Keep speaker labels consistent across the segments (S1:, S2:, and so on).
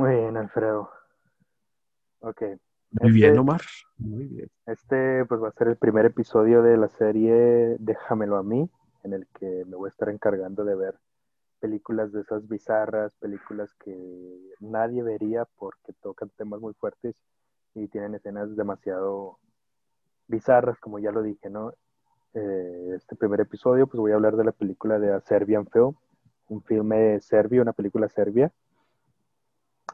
S1: Muy bien, Alfredo. Ok.
S2: Muy bien,
S1: Este,
S2: Omar. Muy bien.
S1: este pues va a ser el primer episodio de la serie Déjamelo a mí, en el que me voy a estar encargando de ver películas de esas bizarras, películas que nadie vería porque tocan temas muy fuertes y tienen escenas demasiado bizarras, como ya lo dije, ¿no? Eh, este primer episodio, pues voy a hablar de la película de A Serbian Film, un filme serbio, una película serbia.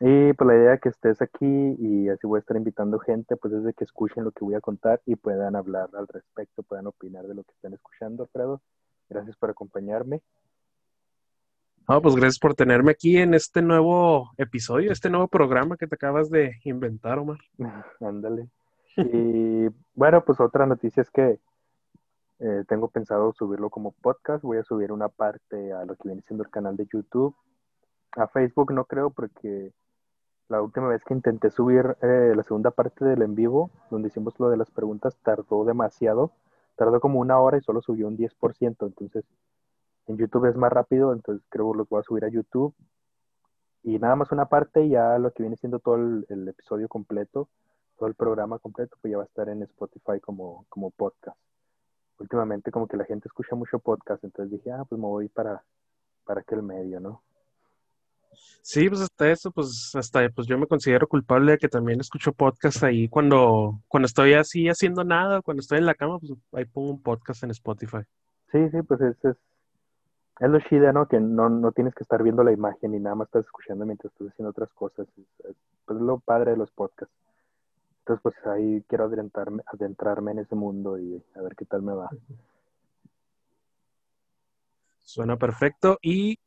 S1: Y pues la idea que estés aquí y así voy a estar invitando gente, pues es de que escuchen lo que voy a contar y puedan hablar al respecto, puedan opinar de lo que están escuchando, Alfredo. Gracias por acompañarme.
S2: Ah, pues gracias por tenerme aquí en este nuevo episodio, este nuevo programa que te acabas de inventar, Omar.
S1: Ándale. Y bueno, pues otra noticia es que eh, tengo pensado subirlo como podcast. Voy a subir una parte a lo que viene siendo el canal de YouTube. A Facebook no creo porque la última vez que intenté subir eh, la segunda parte del en vivo, donde hicimos lo de las preguntas, tardó demasiado. Tardó como una hora y solo subió un 10%. Entonces, en YouTube es más rápido, entonces creo que los voy a subir a YouTube. Y nada más una parte, y ya lo que viene siendo todo el, el episodio completo, todo el programa completo, pues ya va a estar en Spotify como, como podcast. Últimamente como que la gente escucha mucho podcast, entonces dije, ah, pues me voy para, para aquel medio, ¿no?
S2: Sí, pues hasta eso, pues hasta pues yo me considero culpable de que también escucho podcast ahí cuando, cuando estoy así haciendo nada, cuando estoy en la cama, pues ahí pongo un podcast en Spotify.
S1: Sí, sí, pues es, es, es lo chida, ¿no? Que no, no tienes que estar viendo la imagen y nada más estás escuchando mientras estás haciendo otras cosas. Es, es, pues lo padre de los podcasts. Entonces, pues ahí quiero adentrarme, adentrarme en ese mundo y a ver qué tal me va.
S2: Suena perfecto. Y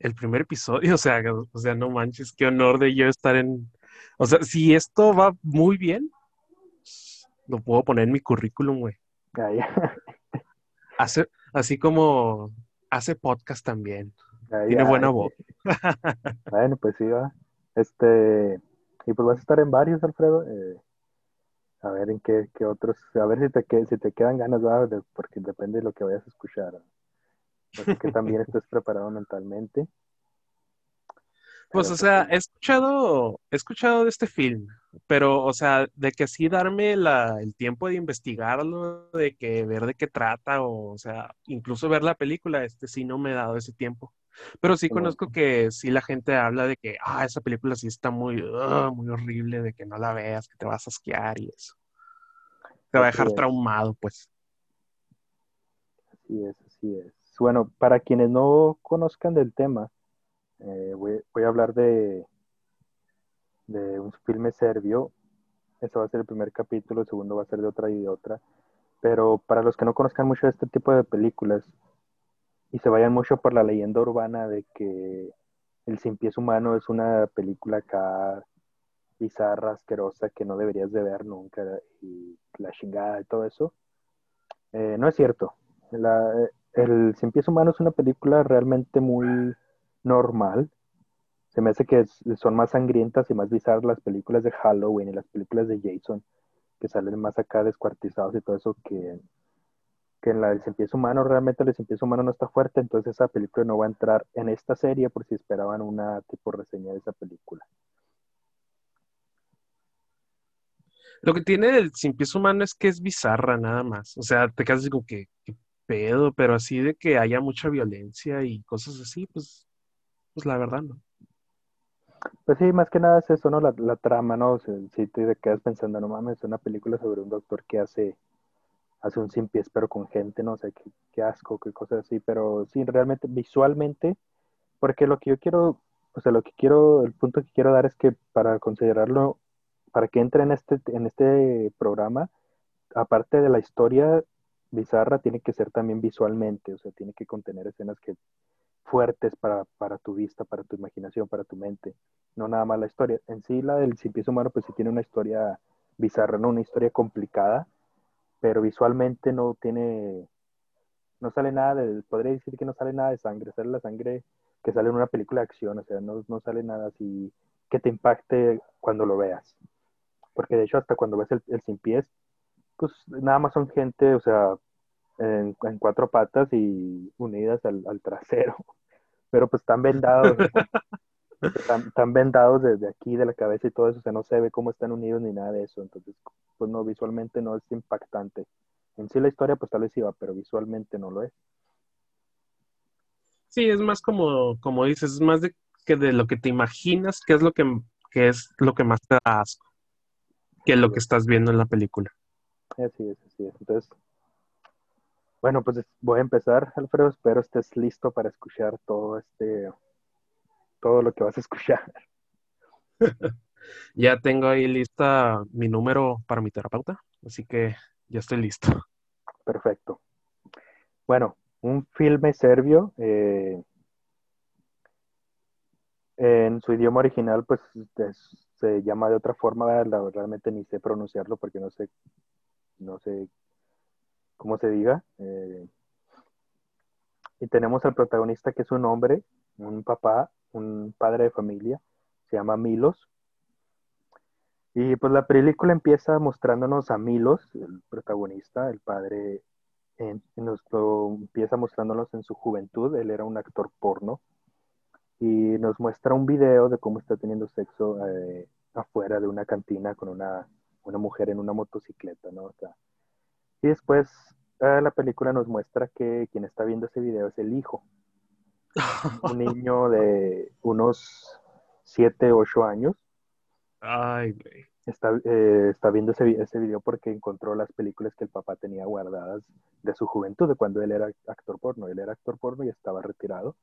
S2: el primer episodio, o sea, o sea, no manches, qué honor de yo estar en. O sea, si esto va muy bien, lo puedo poner en mi currículum, güey. Hace, así como hace podcast también. Tiene buena voz.
S1: Bueno, pues sí, va. Este, y pues vas a estar en varios, Alfredo. Eh, a ver en qué, qué otros, a ver si te, si te quedan ganas, va, de- porque depende de lo que vayas a escuchar. No que también estés preparado mentalmente.
S2: Pues,
S1: Pero,
S2: o sea,
S1: pues,
S2: he escuchado, he escuchado de este film, pero, o sea, de que sí darme la, el tiempo de investigarlo, de que ver de qué trata, o, o sea, incluso ver la película, este sí no me he dado ese tiempo. Pero sí conozco que sí la gente habla de que, ah, esa película sí está muy, ah, muy horrible, de que no la veas, que te vas a asquear y eso. Te va a dejar traumado, pues.
S1: Así es, así es. Bueno, para quienes no conozcan del tema, eh, voy, a hablar de, un filme serbio. Este va a ser el primer capítulo, el segundo va a ser de otra y de otra. Pero para los que no conozcan mucho de este tipo de películas y se vayan mucho por la leyenda urbana de que El Cien Pies Humano es una película acá bizarra, asquerosa, que no deberías de ver nunca y la chingada y todo eso, eh, no es cierto. La, el Cien Pies Humano es una película realmente muy normal. Se me hace que son más sangrientas y más bizarras las películas de Halloween y las películas de Jason, que salen más acá descuartizados y todo eso que, que en la del Cien Pies Humano. Realmente el Cien Humano no está fuerte, entonces esa película no va a entrar en esta serie por si esperaban una tipo reseña de esa película.
S2: Lo que tiene el Sin Pies Humano es que es bizarra nada más. O sea, te quedas como que, ¿qué pedo? Pero así de que haya mucha violencia y cosas así, pues, pues la verdad no.
S1: Pues sí, más que nada es eso, ¿no? La, la trama, ¿no? Si te quedas pensando, no mames, es una película sobre un doctor que hace, hace un sin pies, pero con gente, ¿no? O sea, qué, qué asco, qué cosas así, pero sí, realmente, visualmente, porque lo que yo quiero, o sea, lo que quiero, el punto que quiero dar es que para considerarlo, para que entre en este, en este programa, aparte de la historia bizarra, tiene que ser también visualmente, o sea, tiene que contener escenas que fuertes para, para tu vista, para tu imaginación, para tu mente, no nada más la historia. En sí, la del Cien Pies Humano, pues sí tiene una historia bizarra, no una historia complicada, pero visualmente no tiene, no sale nada de, podría decir que no sale nada de sangre, sale la sangre que sale en una película de acción, o sea, no, no sale nada así que te impacte cuando lo veas. Porque de hecho, hasta cuando ves el, el sin pies, pues nada más son gente, o sea, en, en cuatro patas y unidas al, al trasero. Pero pues están vendados. Están, vendados desde aquí de la cabeza y todo eso, o sea, no se ve cómo están unidos ni nada de eso, entonces, pues no, visualmente no es impactante. En sí la historia, pues tal vez iba, pero visualmente no lo es.
S2: Sí, es más como, como dices, es más de que de lo que te imaginas, que es lo que, es lo que más te da asco, que lo que estás viendo en la película.
S1: Así es, así es. Entonces, bueno, pues voy a empezar, Alfredo. Espero estés listo para escuchar todo este, todo lo que vas a escuchar.
S2: ya tengo ahí lista mi número para mi terapeuta, así que ya estoy listo.
S1: Perfecto. Bueno, un filme serbio. Eh, en su idioma original, pues se llama de otra forma, realmente ni sé pronunciarlo porque no sé, no sé cómo se diga. Eh, y tenemos al protagonista que es un hombre, un papá, un padre de familia, se llama Milos. Y pues la película empieza mostrándonos a Milos, el protagonista, el padre, en, nos empieza mostrándonos en su juventud, él era un actor porno, y nos muestra un video de cómo está teniendo sexo eh, afuera de una cantina con una, una, mujer en una motocicleta, ¿no? y después eh, la película nos muestra que quien está viendo ese video es el hijo, un niño de unos 7, 8 años.
S2: Ay, güey.
S1: Está, eh, está viendo ese, ese video porque encontró las películas que el papá tenía guardadas de su juventud, de cuando él era actor porno. Él era actor porno y estaba retirado.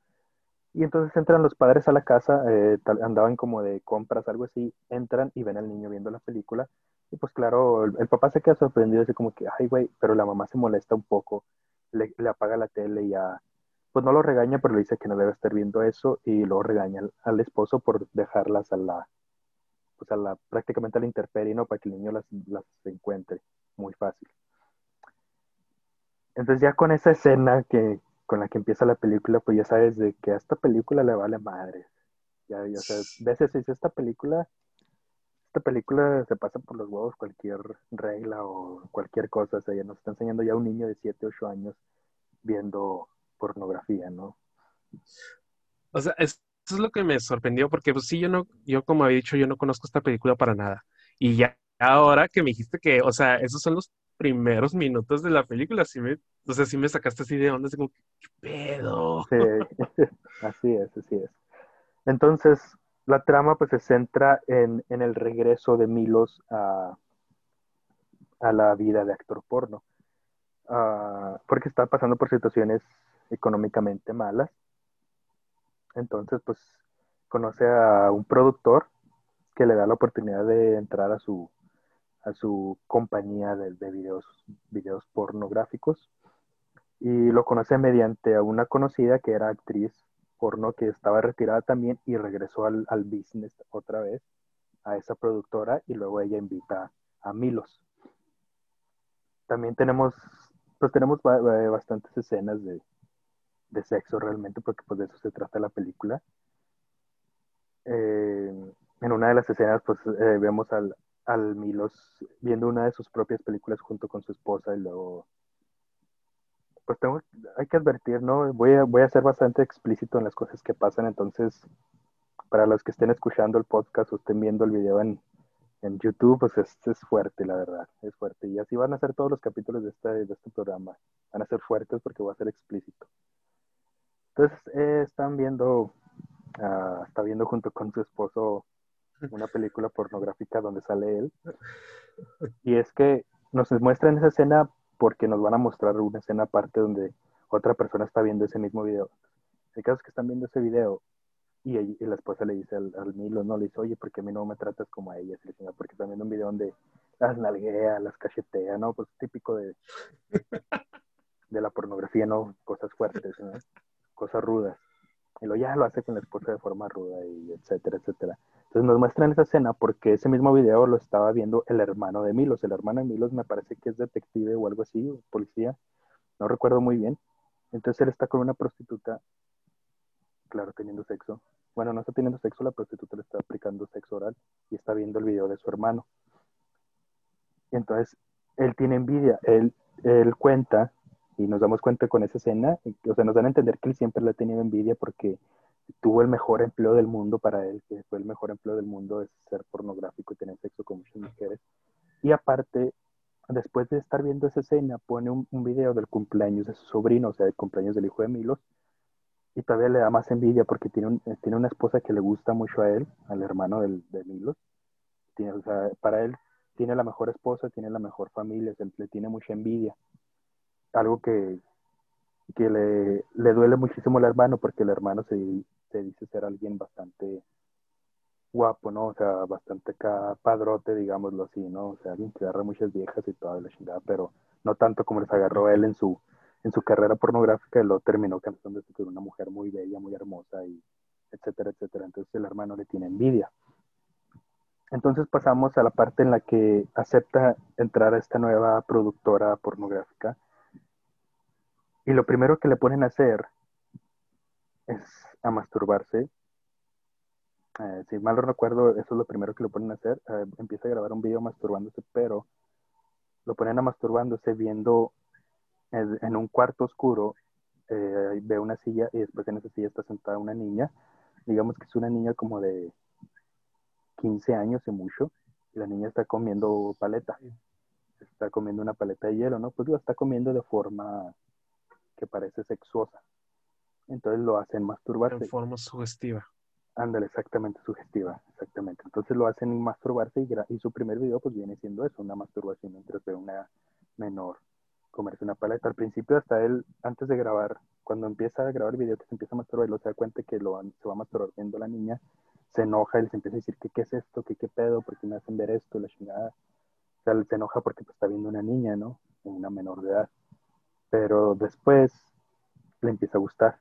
S1: Y entonces entran los padres a la casa, eh, andaban como de compras, algo así, entran y ven al niño viendo la película. Y pues claro, el, papá se queda sorprendido, dice como que, ay, güey, pero la mamá se molesta un poco, le, apaga la tele y ya, pues no lo regaña, pero le dice que no debe estar viendo eso y luego regaña al, esposo por dejarlas a la, pues a la, prácticamente a la intemperie, ¿no? Para que el niño las, las encuentre muy fácil. Entonces ya con esa escena que, con la que empieza la película, pues ya sabes de que a esta película le vale madre. Ya, ya sabes, veces dice esta película, esta película se pasa por los huevos cualquier regla o cualquier cosa. O sea, ya nos está enseñando ya un niño de 7, 8 años viendo pornografía, ¿no?
S2: O sea, eso es lo que me sorprendió, porque pues sí, yo no, yo como había dicho, yo no conozco esta película para nada. Y ya ahora que me dijiste que, o sea, esos son los primeros minutos de la película, sí me, o sea, sí me sacaste así de onda, así como, ¿qué pedo?
S1: Sí, así es, así es. Entonces, la trama pues se centra en, el regreso de Milos a, a, la vida de actor porno, ah, porque está pasando por situaciones económicamente malas. Entonces, pues conoce a un productor que le da la oportunidad de entrar a su, a su compañía de, videos, videos pornográficos y lo conoce mediante a una conocida que era actriz porno que estaba retirada también y regresó al, al business otra vez a esa productora y luego ella invita a Milos. También tenemos, pues tenemos bastantes escenas de, de, sexo realmente porque pues de eso se trata la película. Eh, en una de las escenas pues eh, vemos al, al Milos viendo una de sus propias películas junto con su esposa y luego pues tengo, hay que advertir, ¿no? Voy a, voy a ser bastante explícito en las cosas que pasan, entonces, para los que estén escuchando el podcast o estén viendo el video en, en YouTube, pues es, es, fuerte, la verdad, es fuerte. Y así van a ser todos los capítulos de este, de este programa. Van a ser fuertes porque voy a ser explícito. Entonces, eh, están viendo, uh, está viendo junto con su esposo una película pornográfica donde sale él. Y es que nos muestran esa escena porque nos van a mostrar una escena aparte donde otra persona está viendo ese mismo video. El caso es que están viendo ese video y, la esposa le dice al, Milo, no, le dice, oye, ¿por qué a mí no me tratas como a ella? porque están viendo un video donde las nalguea, las cachetea, ¿no? Pues típico de, de la pornografía, ¿no? Cosas fuertes, Cosas rudas. Y lo ya lo hace con la esposa de forma ruda y etcétera, etcétera. Entonces nos muestran esa escena porque ese mismo video lo estaba viendo el hermano de Milos. El hermano de Milos me parece que es detective o algo así, policía. No recuerdo muy bien. Entonces él está con una prostituta, claro, teniendo sexo. Bueno, no está teniendo sexo, la prostituta le está aplicando sexo oral y está viendo el video de su hermano. Entonces él tiene envidia. Él, él cuenta y nos damos cuenta con esa escena, o sea, nos dan a entender que él siempre le ha tenido envidia porque tuvo el mejor empleo del mundo para él, que fue el mejor empleo del mundo es ser pornográfico y tener sexo con muchas mujeres. Y aparte, después de estar viendo esa escena, pone un, un video del cumpleaños de su sobrino, o sea, del cumpleaños del hijo de Milos, y todavía le da más envidia porque tiene, un, tiene una esposa que le gusta mucho a él, al hermano del, de Milos. Tiene, o sea, para él tiene la mejor esposa, tiene la mejor familia, se, le tiene mucha envidia. Algo que, que le, le, duele muchísimo al hermano porque el hermano se, se, dice ser alguien bastante guapo, ¿no? O sea, bastante padrote, digámoslo así, ¿no? O sea, alguien que agarra muchas viejas y toda la chingada, pero no tanto como les agarró él en su, en su carrera pornográfica, lo terminó casándose con una mujer muy bella, muy hermosa, y etcétera, etcétera. Entonces el hermano le tiene envidia. Entonces pasamos a la parte en la que acepta entrar a esta nueva productora pornográfica. Y lo primero que le ponen a hacer es a masturbarse. Eh, si mal no recuerdo, eso es lo primero que le ponen a hacer. Eh, empieza a grabar un video masturbándose, pero lo ponen a masturbándose viendo en un cuarto oscuro, eh, ve una silla y después en esa silla está sentada una niña. Digamos que es una niña como de 15 años y mucho. Y la niña está comiendo paleta. Está comiendo una paleta de hielo, ¿no? Pues lo está comiendo de forma que parece sexuosa. Entonces lo hacen masturbarse.
S2: En forma sugestiva.
S1: Ándale, exactamente, sugestiva, exactamente. Entonces lo hacen masturbarse y, y, su primer video pues viene siendo eso, una masturbación entre una menor comerse una paleta. Al principio, hasta él, antes de grabar, cuando empieza a grabar el video, que se empieza a masturbar, lo se da cuenta que lo, se va a masturbar viendo la niña, se enoja y les empieza a decir que qué es esto, que qué pedo, por qué me hacen ver esto, la chingada. O sea, él se enoja porque pues, está viendo una niña, ¿no? Una menor de edad. Pero después le empieza a gustar.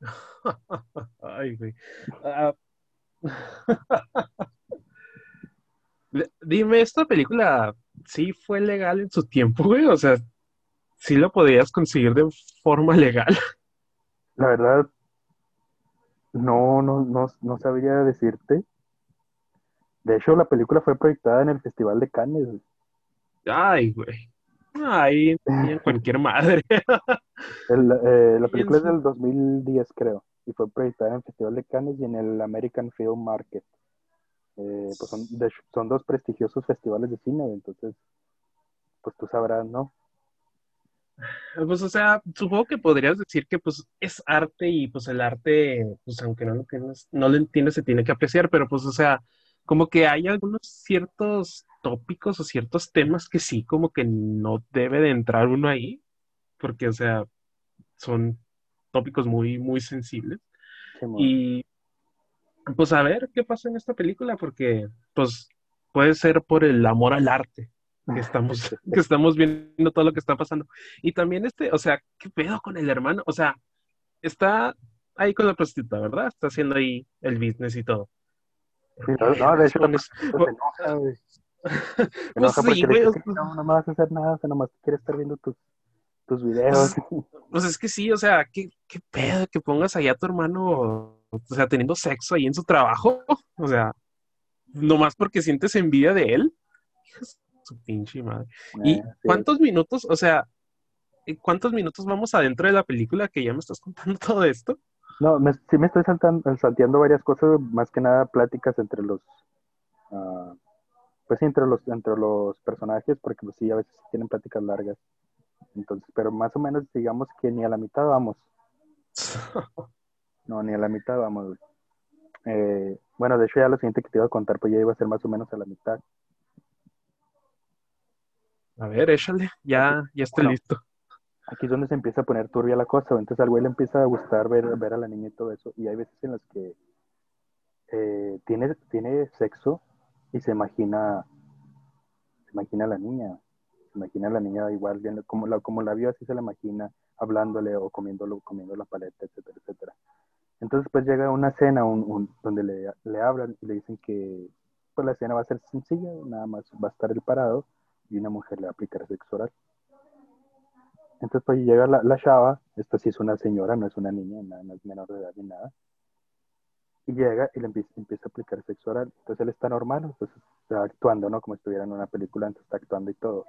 S2: Ay, güey. Uh... Dime, esta película sí fue legal en su tiempo, güey. O sea, sí lo podías conseguir de forma legal.
S1: La verdad, no, no, no, no sabría decirte. De hecho, la película fue proyectada en el Festival de Cannes.
S2: Ay, güey. Ay, en cualquier madre.
S1: Eh, la película es del 2010, creo. Y fue proyectada en el Festival de Cannes y en el American Film Market. Eh, pues son, son dos prestigiosos festivales de cine, entonces, pues tú sabrás, ¿no?
S2: Pues, o sea, supongo que podrías decir que, pues, es arte y, pues, el arte, pues, aunque no lo, no lo entiendes, se tiene que apreciar, pero, pues, o sea, como que hay algunos ciertos tópicos o ciertos temas que sí, como que no debe de entrar uno ahí, porque, o sea, son tópicos muy, muy sensibles. y pues a ver qué pasa en esta película, porque pues puede ser por el amor al arte que estamos, que estamos viendo todo lo que está pasando. Y también este, o sea, ¿qué pedo con el hermano? O sea, está ahí con la prostituta, ¿verdad? Está haciendo ahí el business y todo.
S1: No, de hecho, se enoja, güey. Se enoja porque no, no me vas a hacer nada, o sea, nomás quieres estar viendo tus, tus videos.
S2: Pues, pues, es que sí, o sea, ¿qué, qué pedo que pongas allá a tu hermano o sea, teniendo sexo ahí en su trabajo, o sea, nomás porque sientes envidia de él. Su pinche madre. ¿Y eh, cuántos minutos, o sea, cuántos minutos vamos adentro de la película que ya me estás contando todo esto?
S1: No, sí me estoy saltando, salteando varias cosas, más que nada pláticas entre los, uh, pues sí, entre los, entre los personajes, porque pues sí, a veces tienen pláticas largas. Entonces, pero más o menos digamos que ni a la mitad vamos. No, ni a la mitad vamos, eh, bueno, de hecho ya lo siguiente que te iba a contar, pues ya iba a ser más o menos a la mitad.
S2: A ver, échale, ya, ya estoy listo.
S1: Aquí es donde se empieza a poner turbia la cosa, entonces al güey le empieza a gustar ver, ver a la niña y todo eso, y hay veces en las que eh, tiene, tiene sexo y se imagina, se imagina a la niña, se imagina a la niña igual, como la, como la vio así se la imagina, hablándole o comiéndolo, comiendo la paleta, etcétera, etcétera. Entonces pues llega una cena un, donde le, le, hablan y le dicen que pues la escena va a ser sencilla, nada más va a estar el parado y una mujer le va a aplicar sexo oral. Entonces pues llega la, la chava, esta sí es una señora, no es una niña, no es menor de edad ni nada. Y llega y le empieza, empieza, a aplicar sexo oral. Entonces él está normal, entonces está actuando, ¿no? Como estuviera en una película, entonces está actuando y todo.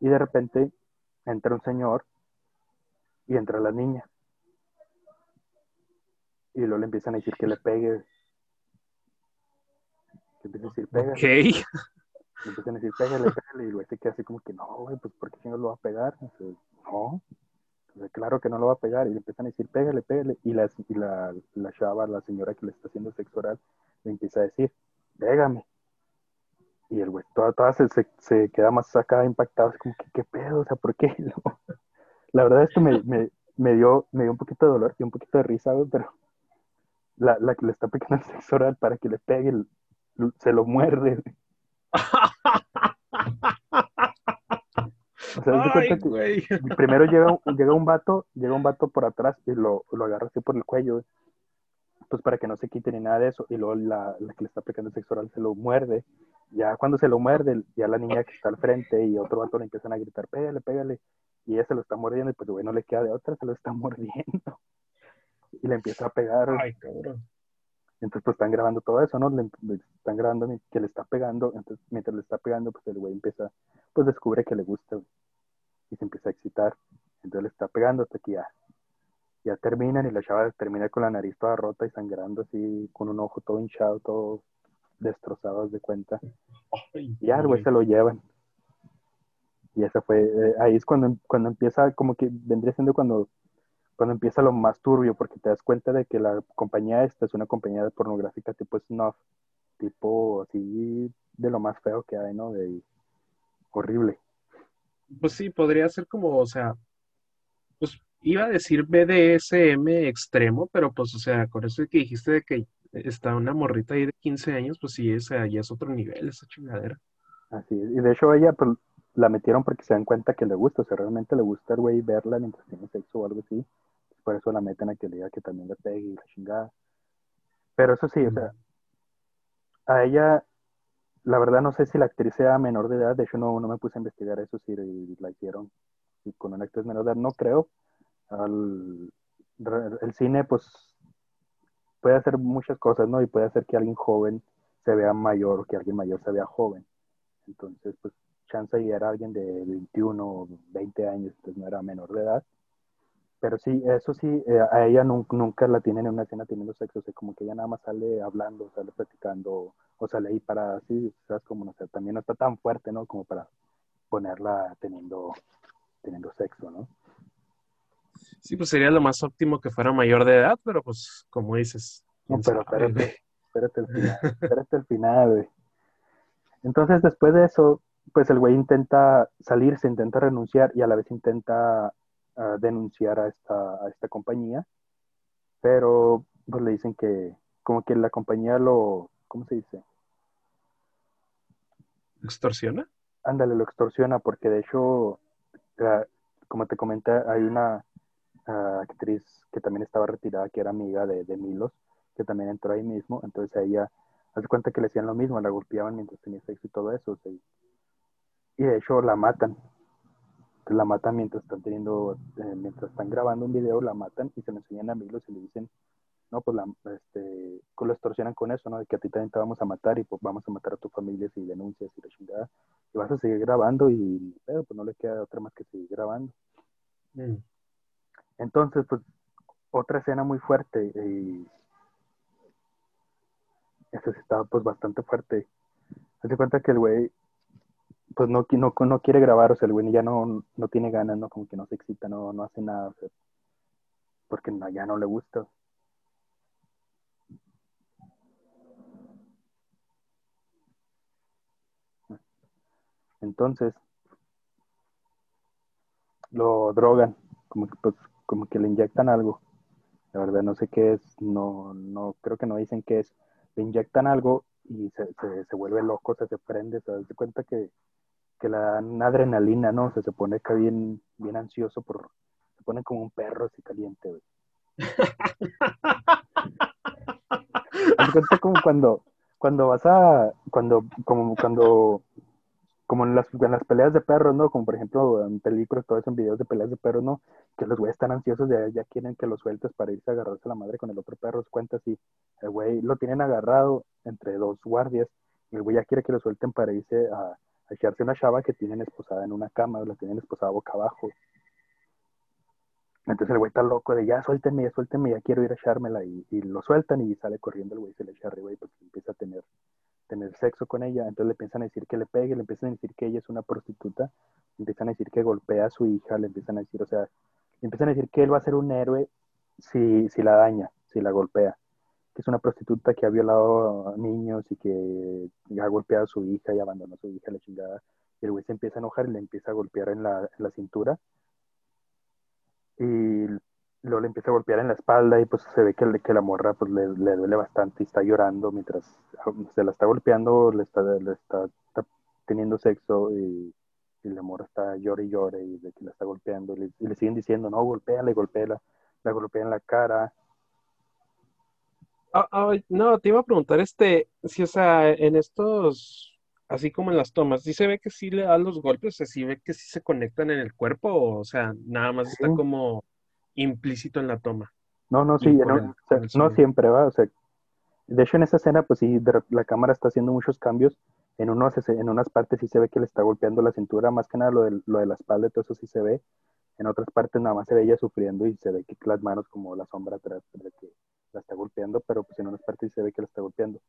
S1: Y de repente entra un señor y entra la niña. Y luego le empiezan a decir que le pegue. Que empieza a decir, pégale.
S2: Ok.
S1: Le empiezan a decir, pégale, pégale. Y güey se queda así como que, no, güey, pues ¿por qué no lo va a pegar? Sea, no. Sea, claro que no lo va a pegar. Y le empiezan a decir, pégale, pégale. Y, la, y la, la chava, la señora que le está haciendo sexo oral, le empieza a decir, pégame. Y el güey, toda, toda se, se, queda más acá impactado, es como que, ¿qué pedo? O sea, ¿por qué? La verdad, esto me, me, me, dio, me dio un poquito de dolor y un poquito de risa, güey, pero la, la que le está pegando el sexo oral para que le pegue, se lo muerde. güey. O sea, haz de
S2: Ay,
S1: cuenta que
S2: güey.
S1: primero llega, un- llega un vato, llega un vato por atrás y lo, lo agarra así por el cuello, güey. pues para que no se quite ni nada de eso, y luego la, la que le está aplicando el sexo oral se lo muerde, ya cuando se lo muerde, ya la niña que está al frente y otro vato le empiezan a gritar, pégale, pégale, y ella se lo está mordiendo, y pues güey, no le queda de otra, se lo está mordiendo, y le empieza a pegar,
S2: Ay, cabrón.
S1: entonces pues están grabando todo eso, ¿no? Le, le están grabando que le está pegando, entonces mientras le está pegando, pues el güey empieza, pues descubre que le gusta, güey, y se empieza a excitar, entonces le está pegando hasta que ya, ya terminan y la chava termina con la nariz toda rota y sangrando así, con un ojo todo hinchado, todo destrozado, de cuenta,
S2: Ay,
S1: y ya güey se lo llevan. Y esa fue, eh, ahí es cuando, cuando empieza, como que vendría siendo cuando, cuando empieza lo más turbio, porque te das cuenta de que la compañía esta es una compañía de pornográfica tipo snuff, tipo así de lo más feo que hay, ¿no? De horrible.
S2: Pues sí, podría ser como, o sea, pues iba a decir BDSM extremo, pero pues, o sea, con eso que dijiste de que está una morrita ahí de 15 años, pues sí, ya es otro nivel esa chingadera.
S1: Así es. Y de hecho ella pues, la metieron porque se dan cuenta que le gusta, o sea, realmente le gusta el güey verla mientras tiene sexo o algo así. Por eso la meten a que le diga que también le pegue y la chingada. Pero eso sí, o sea, a ella, la verdad no sé si la actriz sea menor de edad, de hecho no, no me puse a investigar eso, si la hicieron si con una actriz menor de edad, no creo. Al- el cine pues puede hacer muchas cosas, ¿no? Y puede hacer que alguien joven se vea mayor que alguien mayor se vea joven. Entonces, pues, chance y era alguien de 21 o 20 años, pues no era menor de edad. Pero sí, eso sí, eh, a ella nun- nunca la tienen en una escena teniendo sexo, o sea, como que ella nada más sale hablando, sale platicando, o sale ahí para así, ¿sabes? Como, no sé, también no está tan fuerte, ¿no? Como para ponerla teniendo, teniendo sexo, ¿no?
S2: Sí, pues sería lo más óptimo que fuera mayor de edad, pero pues, como dices.
S1: No, pero espérate, espérate el final, espérate el final, güey. Entonces, después de eso, pues el güey intenta salirse, intenta renunciar y a la vez intenta denunciar a esta, a esta compañía, pero pues le dicen que como que la compañía lo, ¿cómo se dice?
S2: ¿Extorsiona?
S1: Ándale, lo extorsiona porque de hecho, ah, como te comenté, hay una ah, actriz que también estaba retirada, que era amiga de, de Milos, que también entró ahí mismo, entonces a ella, hace cuenta que le hacían lo mismo, la golpeaban mientras tenía sexo y todo eso, o sea, y- y de hecho la matan, la matan mientras están teniendo, eh, mientras están grabando un video, la matan y se lo enseñan a Milos y le dicen, no, pues la, este, pues lo extorsionan con eso, ¿no? De que a ti también te vamos a matar y pues vamos a matar a tu familia si denuncias y la chingada. Y vas a seguir grabando y, pero pues no le queda otra más que seguir grabando.
S2: Mm.
S1: Entonces, pues, otra escena muy fuerte y esa sí estaba pues bastante fuerte. Hace cuenta que el güey pues no, no, no quiere grabar, o sea, el güey ya no, no tiene ganas, ¿no? Como que no se excita, no, no hace nada, o sea, porque no, ya no le gusta. Entonces, lo drogan, como que, pues, como que le inyectan algo. La verdad no sé qué es, no, no, creo que no dicen qué es. Le inyectan algo y se, se, vuelve loco, se, se prende, se da cuenta que, que le dan adrenalina, ¿no? O sea, se pone acá bien, bien ansioso por, se pone como un perro así caliente, güey. Cuenta como cuando, cuando vas a, cuando, como cuando, como en las, en las peleas de perros, ¿no? Como por ejemplo en películas, todo eso, en videos de peleas de perros, ¿no? Que los güeyes están ansiosos de ya quieren que los sueltes para irse a agarrarse a la madre con el otro perro. Cuenta así, el güey lo tienen agarrado entre dos guardias y el güey ya quiere que lo suelten para irse a, a echarse una chava que tienen esposada en una cama, la tienen esposada boca abajo. Entonces el güey está loco de ya suéltenme, ya suéltenme, ya quiero ir a echármela y, y lo sueltan y sale corriendo el güey, se le echa arriba y pues empieza a tener, tener sexo con ella. Entonces le empiezan a decir que le pegue, le empiezan a decir que ella es una prostituta, le empiezan a decir que golpea a su hija, le empiezan a decir, o sea, le empiezan a decir que él va a ser un héroe si, si la daña, si la golpea. Que es una prostituta que ha violado niños y que ha golpeado a su hija y abandonó a su hija, la chingada. Y el güey se empieza a enojar y le empieza a golpear en la, la cintura y luego le empieza a golpear en la espalda y pues se ve que, que la morra pues le, le, duele bastante y está llorando mientras se la está golpeando, le está, le está, está teniendo sexo y, y, la morra está llore y llore y de que la está golpeando y le, y le siguen diciendo, no, golpéala y golpéala, la golpea en la cara.
S2: Ah, ah, no, te iba a preguntar este, si o sea, en estos, así como en las tomas, ¿sí se ve que sí le da los golpes? O sea, ¿sí ve que sí se conectan en el cuerpo? O sea, nada más está como implícito en la toma.
S1: No, no, sí, no,
S2: el-
S1: o sea,
S2: por el
S1: no
S2: sonido.
S1: siempre va, o sea, de hecho en esa escena pues sí, de la cámara está haciendo muchos cambios, en, unos, en unas partes sí se ve que le está golpeando la cintura, más que nada lo de, lo de la espalda todo eso sí se ve, en otras partes nada más se ve ella sufriendo y se ve que las manos como la sombra atrás de que la está golpeando, pero pues en unas partes se ve que la está golpeando.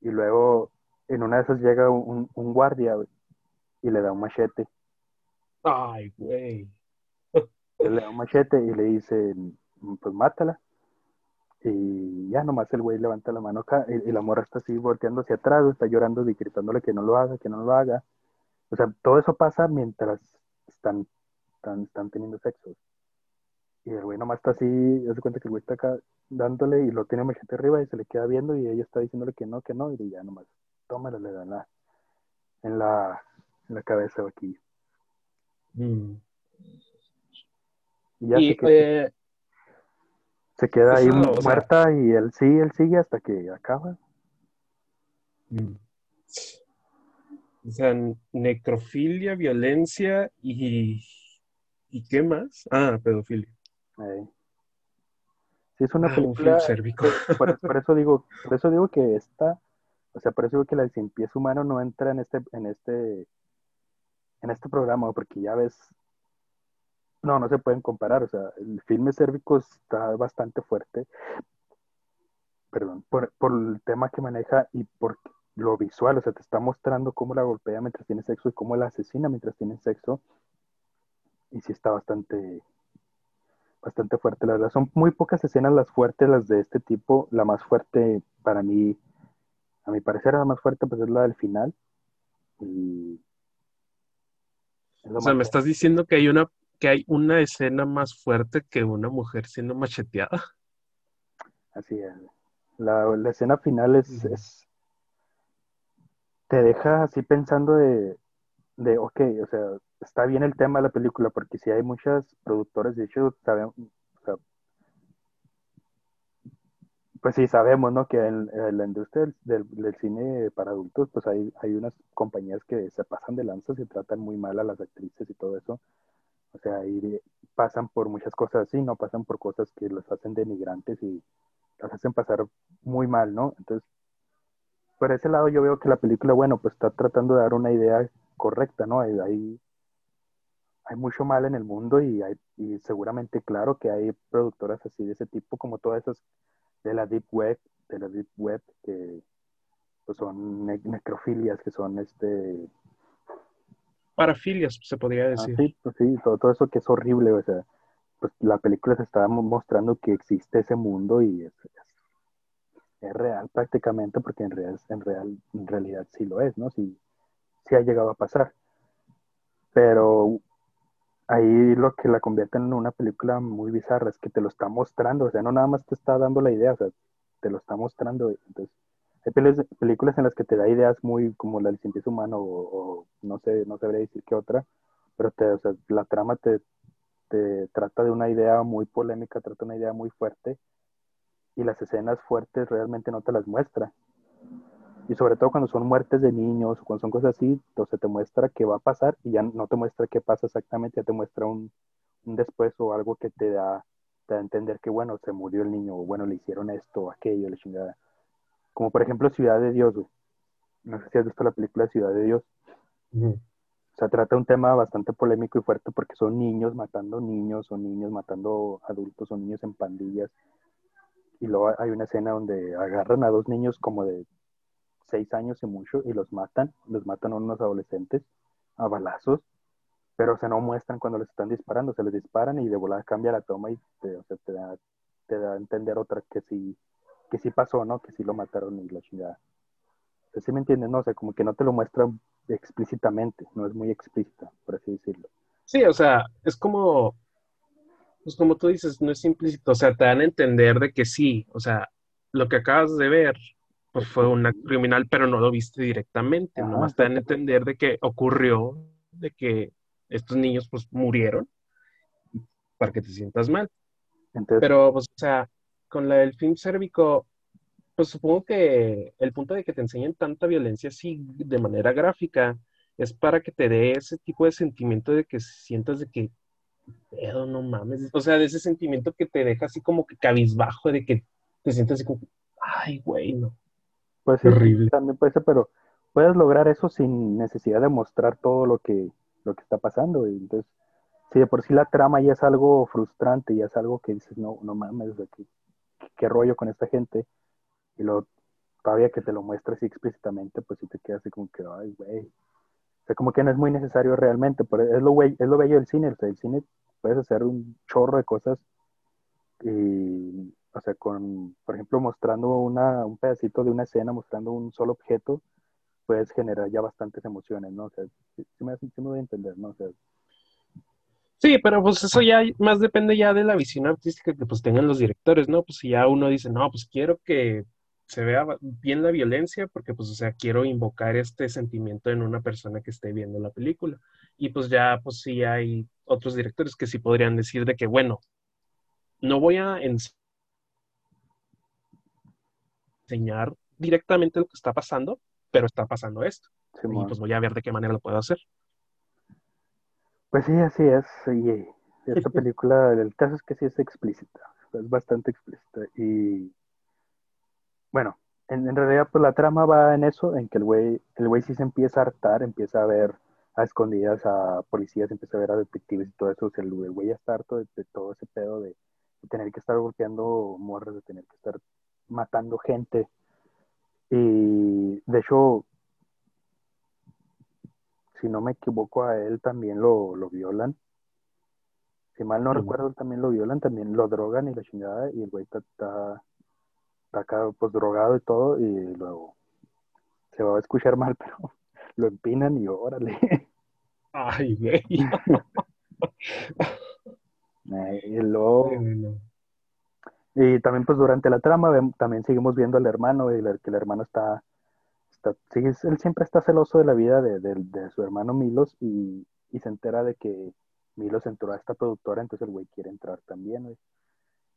S1: Y luego en una de esas llega un, un guardia güey, y le da un machete,
S2: Ay, güey.
S1: Le da un machete y le dice, pues mátala. Y ya nomás el güey levanta la mano acá y, y la morra está así volteando hacia atrás, está llorando y gritándole que no lo haga, que no lo haga. O sea, todo eso pasa mientras están, están, están teniendo sexo. Y el güey nomás está así, hace cuenta que el güey está acá dándole y lo tiene machete arriba y se le queda viendo y ella está diciéndole que no, que no, y ya nomás, tómala, le da en la, en la, en la cabeza aquí.
S2: Mm.
S1: Y ya
S2: Y
S1: se, que-
S2: eh,
S1: se queda ahí
S2: eso, o sea-
S1: muerta y él sí, él sigue hasta que acaba.
S2: mm. o sea, necrofilia, violencia y ¿y qué más? Ah, pedofilia.
S1: Eh, Sí, es una
S2: Ah, un
S1: película. que- por, por eso digo, por eso digo que esta, o sea, por eso digo que la sin pies humano no entra en este, en este, en este programa, porque ya ves, no, no se pueden comparar. O sea, el filme sérvico está bastante fuerte, perdón, por, por el tema que maneja y por lo visual, o sea, te está mostrando cómo la golpea mientras tiene sexo y cómo la asesina mientras tiene sexo. Y sí está bastante, bastante fuerte, la verdad. Son muy pocas escenas las fuertes, las de este tipo. La más fuerte para mí, a mi parecer, la más fuerte pues es la del final. Y
S2: O sea, me estás diciendo que hay una que hay una escena más fuerte que una mujer siendo macheteada.
S1: Así es. La, la escena final es- Te deja así pensando de, de, ok, o sea, está bien el tema de la película, porque si hay muchas productoras, de hecho, sabemos, pues sí, sabemos, ¿no? Que en, la industria del cine para adultos, pues hay, hay unas compañías que se pasan de lanzas y tratan muy mal a las actrices y todo eso. O sea, ahí pasan por muchas cosas así, ¿no? Pasan por cosas que las hacen denigrantes y las hacen pasar muy mal, ¿no? Entonces, por ese lado yo veo que la película, bueno, pues está tratando de dar una idea correcta, ¿no? Hay, hay, hay mucho mal en el mundo y, hay, y seguramente, claro, que hay productoras así de ese tipo, como todas esas de la Deep Web, de la Deep Web, que pues, son ne- necrofilias, que son este
S2: Parafilias, se podría
S1: Ah,
S2: decir.
S1: sí, pues sí, todo, todo eso que es horrible, o sea, pues la película se está mo- mostrando que existe ese mundo y es, es, es real prácticamente, porque en, real, en, real, en realidad sí lo es, ¿no? Sí, sí ha llegado a pasar. Pero ahí lo que la convierte en una película muy bizarra es que te lo está mostrando, o sea, no nada más te está dando la idea, o sea, te lo está mostrando. Entonces, hay películas en las que te da ideas muy como la del pies humano o, o no sé, no sabría decir qué otra, pero te, o sea, la trama te, te trata de una idea muy polémica, trata una idea muy fuerte y las escenas fuertes realmente no te las muestra. Y sobre todo cuando son muertes de niños o cuando son cosas así, entonces te muestra qué va a pasar y ya no te muestra qué pasa exactamente, ya te muestra un, un después o algo que te da, te da a entender que, bueno, se murió el niño o bueno, le hicieron esto o aquello, la chingada. Como por ejemplo Ciudad de Dios, güey. No sé si has visto la película Ciudad de Dios.
S2: Ujú.
S1: O sea, trata un tema bastante polémico y fuerte porque son niños matando niños, o niños matando adultos, o niños en pandillas. Y luego hay una escena donde agarran a dos niños como de seis años y mucho y los matan, los matan a unos adolescentes a balazos, pero se no muestran cuando les están disparando, se les disparan y de volada cambia la toma y te, o sea, te, da, te da a entender otra que sí, que sí pasó, ¿no? Que sí lo mataron y la chingada. ¿Sí me entiendes? No, o sea, como que no te lo muestran explícitamente, no es muy explícita, por así decirlo.
S2: Sí, o sea, es como, pues como tú dices, no es implícito, o sea, te dan a entender de que sí, o sea, lo que acabas de ver pues fue un acto criminal, pero no lo viste directamente, nomás te dan a entender de que ocurrió, de que estos niños pues murieron para que te sientas mal. pero, pues, o sea, con la del film cérvico, pues supongo que el punto de que te enseñen tanta violencia así de manera gráfica es para que te dé ese tipo de sentimiento de que sientas de que, pedo, no mames, o sea, de ese sentimiento que te deja así como que cabizbajo, de que te sientes así como, ay, güey, no.
S1: Pues sí, Horrible. también puede ser, pero puedes lograr eso sin necesidad de mostrar todo lo que, lo que está pasando. Y entonces, si de por sí la trama ya es algo frustrante, ya es algo que dices, no, no mames, ¿qué, qué rollo con esta gente? y luego todavía que te lo muestres así explícitamente, pues sí te queda así como que, ay, güey. O sea, como que no es muy necesario realmente, pero es lo, es lo bello del cine. O sea, el cine puedes hacer un chorro de cosas y, o sea, con, por ejemplo, mostrando una, un pedacito de una escena, mostrando un solo objeto, puedes generar ya bastantes emociones, ¿no? O sea, sí, me, sí me voy a entender, ¿no? O sea,
S2: Sí, pero pues eso ya más depende ya de la visión artística que pues tengan los directores, ¿no? Pues si ya uno dice, no, pues quiero que se vea bien la violencia porque pues, o sea, quiero invocar este sentimiento en una persona que esté viendo la película. Y pues ya, pues sí hay otros directores que sí podrían decir de que, bueno, no voy a enseñar directamente lo que está pasando, pero está pasando esto. y pues voy a ver de qué manera lo puedo hacer.
S1: Pues sí, así es. Y esta película, el caso es que sí es explícita, es bastante explícita. Y bueno, en, realidad pues la trama va en eso, en que el güey, el güey sí se empieza a hartar, empieza a ver a escondidas a policías, empieza a ver a detectives y todo eso. O sea, el güey ya está harto de, todo ese pedo de, tener que estar golpeando morras, de tener que estar matando gente. Y de hecho, si no me equivoco, a él también lo, lo violan. Si mal no recuerdo, también lo violan, también lo drogan y la chingada, y el güey está acá pues drogado y todo, y luego se va a escuchar mal, pero lo empinan y órale.
S2: Ay, güey.
S1: y luego... Y también pues durante la trama también seguimos viendo al hermano, y que el hermano está, está él siempre está celoso de la vida de, su hermano Milos y, se entera de que Milos entró a esta productora, entonces el güey quiere entrar también,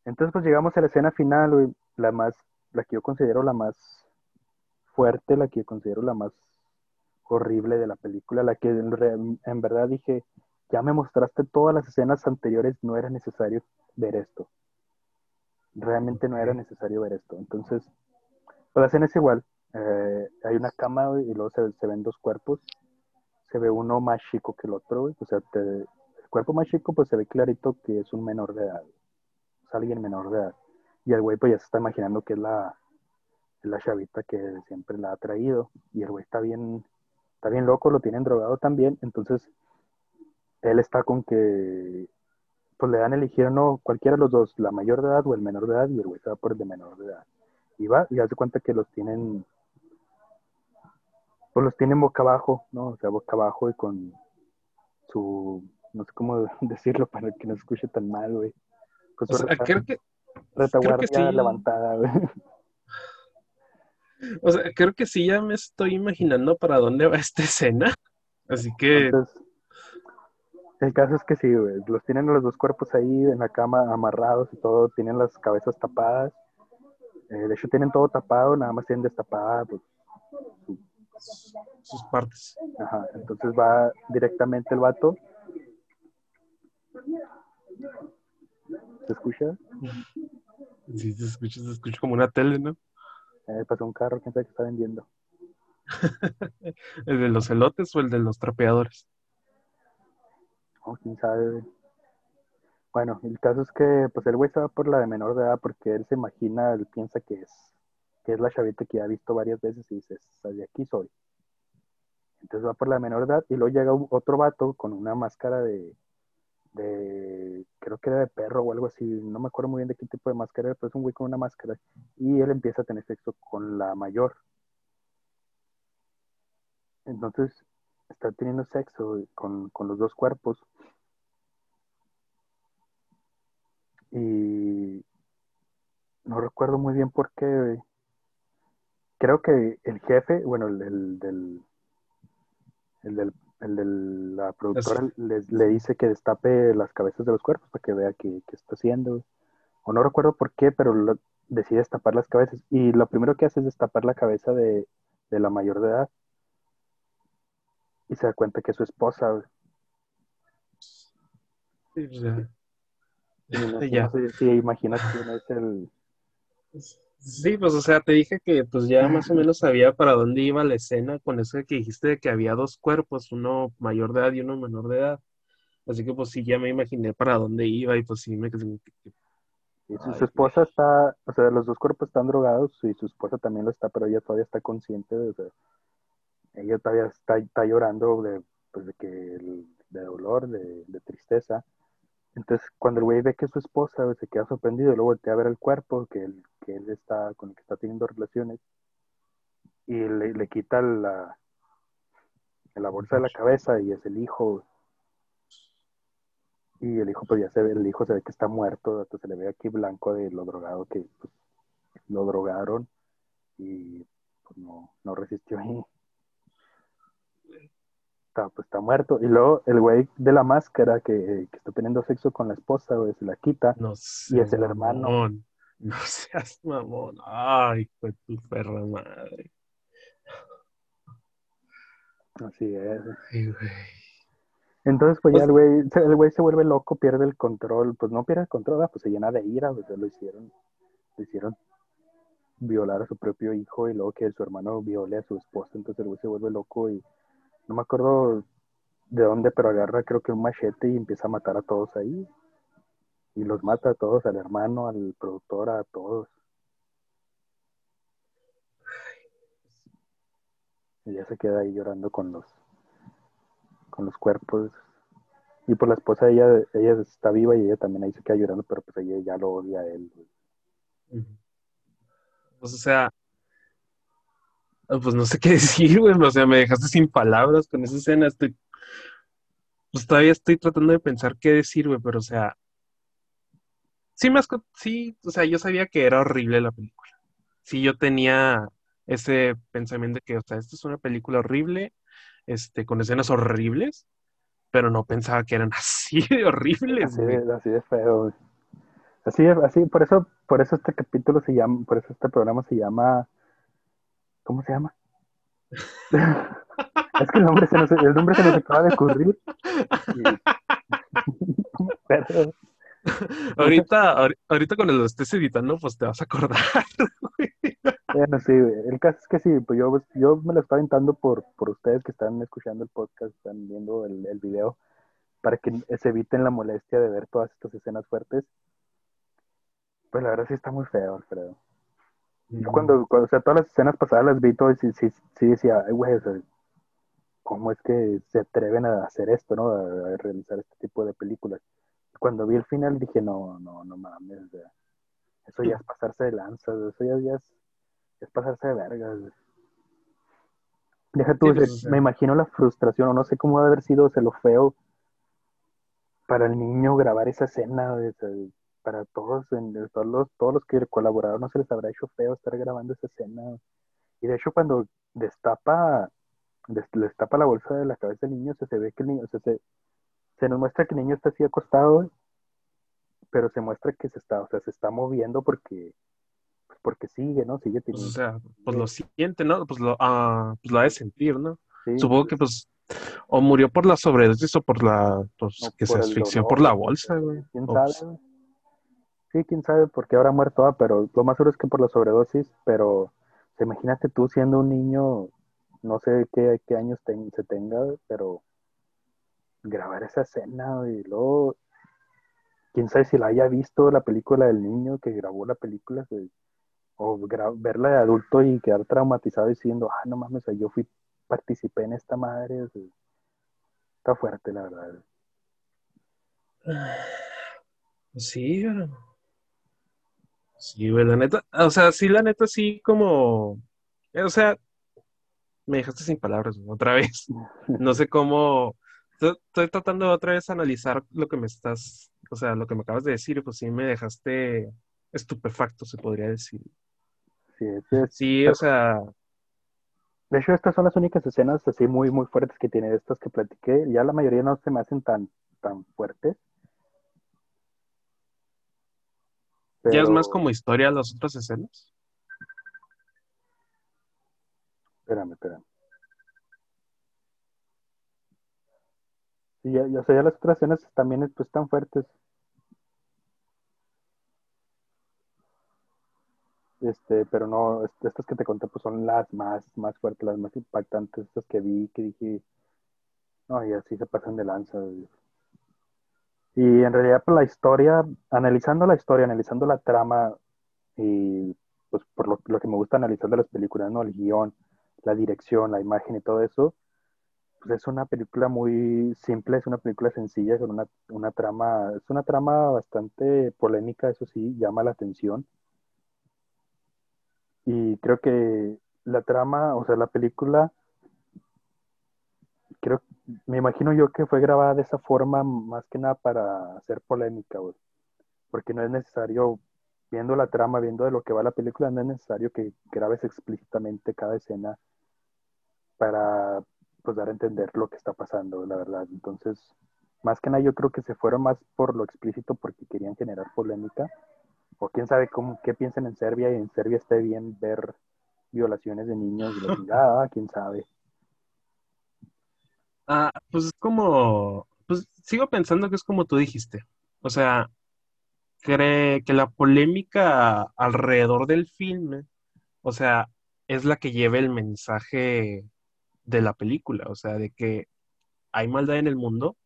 S1: Entonces pues llegamos a la escena final, la más la que yo considero la más fuerte, la que yo considero la más horrible de la película, la que en, verdad dije, ya me mostraste todas las escenas anteriores, no era necesario ver esto. Realmente no era necesario ver esto. Entonces, pues, la escena es igual. Eh, hay una cama y luego se, ven dos cuerpos. Se ve uno más chico que el otro. O sea, el cuerpo más chico pues se ve clarito que es un menor de edad. Es alguien menor de edad. Y el güey pues ya se está imaginando que es la, la chavita que siempre la ha traído. Y el güey está bien, está bien loco, lo tienen drogado también. Entonces, él está con que pues le dan a elegir no cualquiera de los dos, la mayor de edad o el menor de edad, y el güey se va por el de menor de edad. Y va, y hace cuenta que los tienen, pues los tienen boca abajo, ¿no? O sea, boca abajo y con su, no sé cómo decirlo para que no se escuche tan mal, güey.
S2: o sea, creo que,
S1: retaguardia levantada,
S2: O sea, creo que sí ya me estoy imaginando para dónde va esta escena. Así que.
S1: El caso es que sí, Los tienen los dos cuerpos ahí en la cama amarrados y todo. Tienen las cabezas tapadas. Eh, de hecho, tienen todo tapado, nada más tienen destapada pues,
S2: sus partes.
S1: Ajá. Entonces va directamente el vato. ¿Se escucha?
S2: Sí, se escucha, se escucha como una tele, ¿no?
S1: Eh, pasó un carro, quién sabe qué está vendiendo.
S2: ¿El de los elotes o el de los trapeadores?
S1: Quién sabe. Bueno, el caso es que pues el güey se va por la de menor de edad porque él se imagina, él piensa que es, que es la chavita que ha visto varias veces y dice, de aquí soy. Entonces va por la menor edad y luego llega otro vato con una máscara de, de, creo que era de perro o algo así, no me acuerdo muy bien de qué tipo de máscara era, pero es un güey con una máscara y él empieza a tener sexo con la mayor. Entonces está teniendo sexo con, con los dos cuerpos y no recuerdo muy bien por qué. Creo que el jefe, bueno, el, del, el del, el de la productora le, dice que destape las cabezas de los cuerpos para que vea qué, está haciendo. O no recuerdo por qué, pero decide destapar las cabezas. Y lo primero que hace es destapar la cabeza de, la mayor de edad. Y se da cuenta que es su esposa. Sí, pues ya. sí, imagínate quién es el...
S2: Sí, pues o sea, te dije que pues ya más o menos sabía para dónde iba la escena con eso que dijiste de que había dos cuerpos, uno mayor de edad y uno menor de edad. Así que pues sí, ya me imaginé para dónde iba y pues sí me.
S1: Y su, esposa está, o sea, los dos cuerpos están drogados y su esposa también lo está, pero ella todavía está consciente de, ella todavía está, está llorando de, pues de que, de dolor, de, de tristeza. Entonces, cuando el güey ve que es su esposa, se queda sorprendido y luego voltea a ver el cuerpo que él, que él está, con el que está teniendo relaciones y le, le quita la, la bolsa de la cabeza y es el hijo. Y el hijo, pues ya se ve, el hijo se ve que está muerto, entonces se le ve aquí blanco de lo drogado que pues, lo drogaron y pues no, no resistió ahí está, pues, está muerto. Y luego el güey de la máscara que, está teniendo sexo con la esposa, güey, se la quita. y es el hermano.
S2: No seas mamón. Ay, fue tu perra madre.
S1: Así es. Entonces, pues, ya pues el güey, el güey se vuelve loco, pierde el control. Pues no pierde el control, pues se llena de ira, pues lo hicieron. Lo hicieron violar a su propio hijo y luego que su hermano viole a su esposa. Entonces el güey se vuelve loco y no me acuerdo de dónde, pero agarra creo que un machete y empieza a matar a todos ahí. Y los mata a todos, al hermano, al productor, a todos. Y ya se queda ahí llorando con los con los cuerpos. Y por la esposa ella, ella está viva y ella también ahí se queda llorando, pero pues ella ya lo odia a él.
S2: Pues o sea, pues no sé qué decir, güey. O sea, me dejaste sin palabras con esa escena. Estoy. Pues todavía estoy tratando de pensar qué decir, güey, pero o sea. Sí, más sí, o sea, yo sabía que era horrible la película. Sí, yo tenía ese pensamiento de que, o sea, esta es una película horrible, este, con escenas horribles, pero no pensaba que eran así de horribles,
S1: así, de, así de feo, güey. Así, así, por eso, por eso este capítulo se llama, por eso este programa se llama ¿Cómo se llama? es que el nombre, se nos, el nombre se nos acaba de ocurrir.
S2: ahorita, ahorita cuando lo estés editando, pues te vas a acordar.
S1: bueno, sí, el caso es que sí, pues yo, yo me lo estoy aventando por, por ustedes que están escuchando el podcast, están viendo el, el video, para que se eviten la molestia de ver todas estas escenas fuertes. Pues la verdad sí está muy feo, Alfredo. Yo cuando, cuando, o sea, todas las escenas pasadas las vi todas y sí, sí, decía, ay, güey, o sea, ¿cómo es que se atreven a hacer esto, no? A, realizar este tipo de películas. Cuando vi el final dije, no, no, no mames, o sea, eso ya es pasarse de lanza, eso ya, ya es, es, pasarse de vergas. Deja tú, pues, me imagino la frustración, o no sé cómo debe haber sido, o sea, lo feo para el niño grabar esa escena, o sea, para todos, en, todos, los, todos los que colaboraron, no se les habrá hecho feo estar grabando esa escena. Y de hecho, cuando destapa, destapa la bolsa de la cabeza del niño, se, ve que el niño, se, se nos muestra que el niño está así acostado, pero se muestra que se está, o sea, se está moviendo porque, pues porque sigue, ¿no? Sigue
S2: teniendo. o sea, pues lo siente, ¿no? Pues lo, pues lo ha de sentir, ¿no? Supongo que pues o murió por la sobredosis o por la pues, que se asfixió por la bolsa, güey.
S1: ¿Quién sabe? Sí, quién sabe por qué habrá muerto, ah, pero lo más seguro es que por la sobredosis, pero imagínate tú siendo un niño, no sé qué, años se tenga, pero grabar esa escena, y luego, quién sabe si la haya visto la película del niño que grabó la película, o verla de adulto y quedar traumatizado diciendo, ah, no mames, yo fui, participé en esta madre, está fuerte, la verdad.
S2: Sí, pero... Sí, güey, la neta, o sea, sí, la neta, sí, como, o sea, me dejaste sin palabras otra vez. No sé cómo, estoy tratando otra vez analizar lo que me estás, o sea, lo que me acabas de decir, pues sí me dejaste estupefacto, se podría decir.
S1: Sí,
S2: sí, o sea...
S1: De hecho, estas son las únicas escenas así muy, muy fuertes que tiene estas que platiqué. Ya la mayoría no se me hacen tan, tan fuertes.
S2: ¿Ya es más como historia las otras escenas?
S1: Espérame, espérame. Sí, ya, ya, o sea, ya las otras escenas también pues, están fuertes. Este, pero no, estas que te conté pues son las más, más fuertes, las más impactantes, estas que vi, que dije, no, y así se pasan de lanza. Y en realidad, pues, la historia, analizando la historia, analizando la trama, y pues por lo, que me gusta analizar de las películas, ¿no? El guion, la dirección, la imagen y todo eso, pues es una película muy simple, es una película sencilla, con una, una trama, es una trama bastante polémica, eso sí, llama la atención. Y creo que la trama, o sea, la película, creo, me imagino yo que fue grabada de esa forma más que nada para hacer polémica, güey. Porque no es necesario, viendo la trama, viendo de lo que va la película, no es necesario que grabes explícitamente cada escena para pues dar a entender lo que está pasando, la verdad. Entonces, más que nada yo creo que se fueron más por lo explícito porque querían generar polémica. O quién sabe cómo, qué piensan en Serbia y en Serbia esté bien ver violaciones de niños y la chingada, quién sabe.
S2: Ah, pues es como, pues sigo pensando que es como tú dijiste. O sea, cree que la polémica alrededor del filme, o sea, es la que lleva el mensaje de la película, o sea, de que hay maldad en el mundo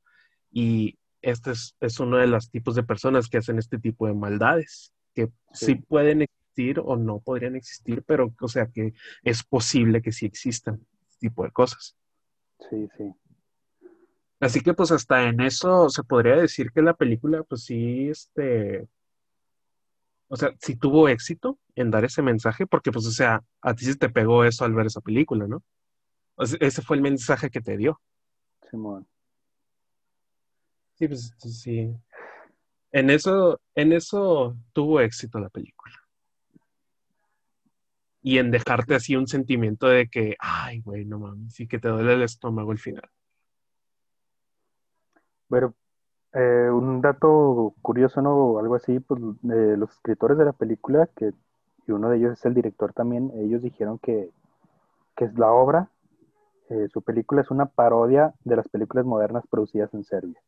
S2: y este es, uno de los tipos de personas que hacen este tipo de maldades, que sí. pueden existir o no podrían existir, pero o sea que es posible que sí existan este tipo de cosas.
S1: Sí, sí.
S2: Así que pues hasta en eso se podría decir que la película pues sí, este, o sea, sí tuvo éxito en dar ese mensaje, porque pues o sea, a ti sí te pegó eso al ver esa película, ¿no? ese fue el mensaje que te dio.
S1: Simón.
S2: Sí, pues sí. En eso, en eso tuvo éxito la película. Y en dejarte así un sentimiento de que, ay, güey, no mames, sí que te duele el estómago al final.
S1: Bueno, eh, un dato curioso, ¿no? Algo así, pues los escritores de la película, que y uno de ellos es el director también, ellos dijeron que, que es la obra, eh, su película es una parodia de las películas modernas producidas en Serbia.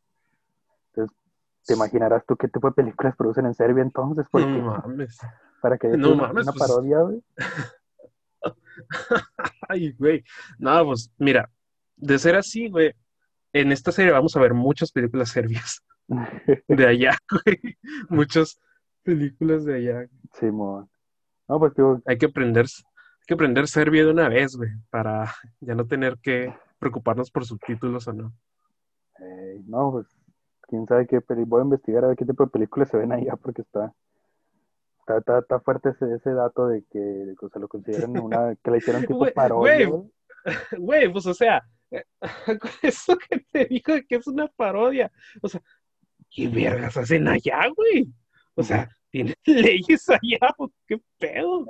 S1: Entonces, te imaginarás tú qué tipo de películas producen en Serbia entonces,
S2: porque no mames.
S1: para que
S2: no
S1: una,
S2: mames,
S1: una pues. parodia, güey.
S2: Ay, güey. No, pues mira, de ser así, güey, en esta serie vamos a ver muchas películas serbias de allá, güey. Muchas películas de allá.
S1: Simón. no, pues digo...
S2: Hay que aprender, hay que aprender serbio de una vez, güey, para ya no tener que preocuparnos por subtítulos o no.
S1: no, pues quién sabe qué voy a investigar a ver qué tipo de películas se ven allá porque está está, está, fuerte ese, ese, dato de que se lo consideran una que le hicieron tipo parodia.
S2: Güey, pues o sea, eso que te dijo de que es una parodia. O sea, ¿qué vergas hacen allá, güey? O sea, ¿tienen leyes allá? ¿Qué pedo?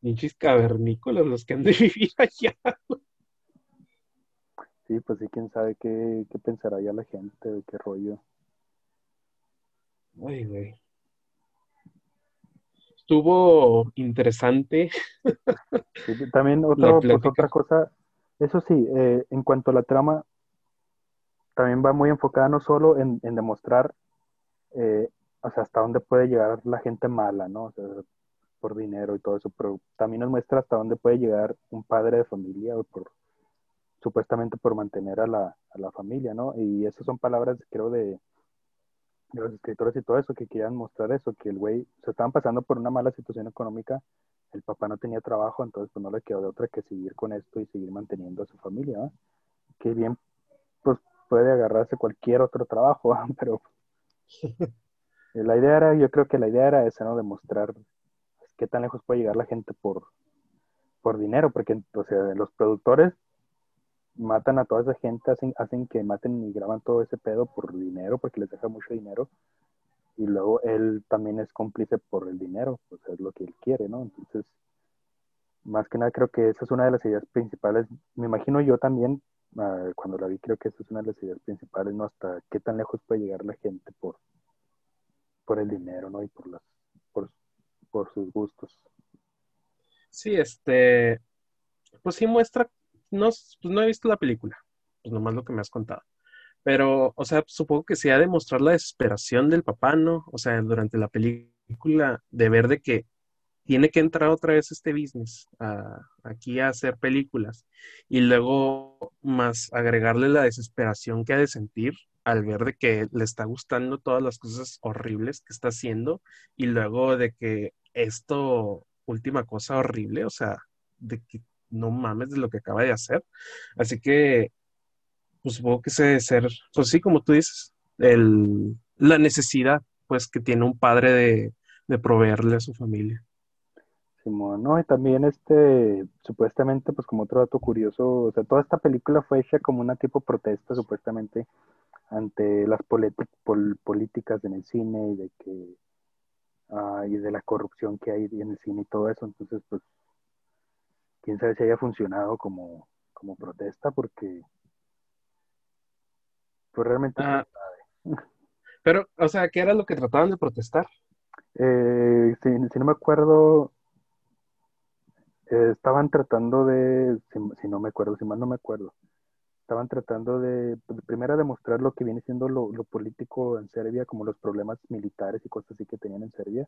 S2: Pinches cavernícolas los que han de vivir allá.
S1: Sí, pues sí, quién sabe qué, qué pensará ya la gente, de qué rollo.
S2: Ay, güey. Estuvo interesante.
S1: también otra, pues, otra cosa, eso sí, eh, en cuanto a la trama, también va muy enfocada no solo en, demostrar eh, hasta dónde puede llegar la gente mala, ¿no? por dinero y todo eso, pero también nos muestra hasta dónde puede llegar un padre de familia por, supuestamente por mantener a la, a la familia, ¿no? Y esas son palabras, creo, de, de los escritores y todo eso, que querían mostrar eso, que el güey se estaban pasando por una mala situación económica, el papá no tenía trabajo, entonces pues no le quedó de otra que seguir con esto y seguir manteniendo a su familia, ¿no? Que bien, pues puede agarrarse cualquier otro trabajo, ¿no? pero la idea era, yo creo que la idea era esa, ¿no? Demostrar qué tan lejos puede llegar la gente por, por dinero, porque, o sea, los productores matan a toda esa gente, hacen, hacen que maten y graban todo ese pedo por dinero, porque les deja mucho dinero. Y luego él también es cómplice por el dinero, pues es lo que él quiere, ¿no? Entonces, más que nada creo que esa es una de las ideas principales. Me imagino yo también, uh, cuando la vi, creo que esa es una de las ideas principales, ¿no? Hasta qué tan lejos puede llegar la gente por, por el dinero, ¿no? Y por, las, por, por sus gustos.
S2: Sí, este, pues sí muestra no, pues no he visto la película, pues nomás lo que me has contado. Pero, o sea, supongo que se ha de mostrar la desesperación del papá, ¿no? O sea, durante la película, de ver de que tiene que entrar otra vez este business, aquí a hacer películas, y luego más agregarle la desesperación que ha de sentir al ver de que le está gustando todas las cosas horribles que está haciendo, y luego de que esto, última cosa horrible, o sea, de que no mames de lo que acaba de hacer. Así que, pues supongo que se debe ser, pues sí, como tú dices, el, la necesidad, pues, que tiene un padre de, de proveerle a su familia.
S1: Simón, no, y también este, supuestamente, pues como otro dato curioso, o sea, toda esta película fue hecha como una tipo protesta, supuestamente, ante las políticas en el cine y de que, uh, y de la corrupción que hay en el cine y todo eso, entonces, pues, quién sabe si haya funcionado como, como protesta, porque pues realmente
S2: ah, Pero, o sea, ¿qué era lo que trataban de protestar?
S1: Eh, si, no me acuerdo, eh, estaban tratando de, si, no me acuerdo, si mal no me acuerdo, estaban tratando de, pues, primero demostrar lo que viene siendo lo, lo, político en Serbia, como los problemas militares y cosas así que tenían en Serbia,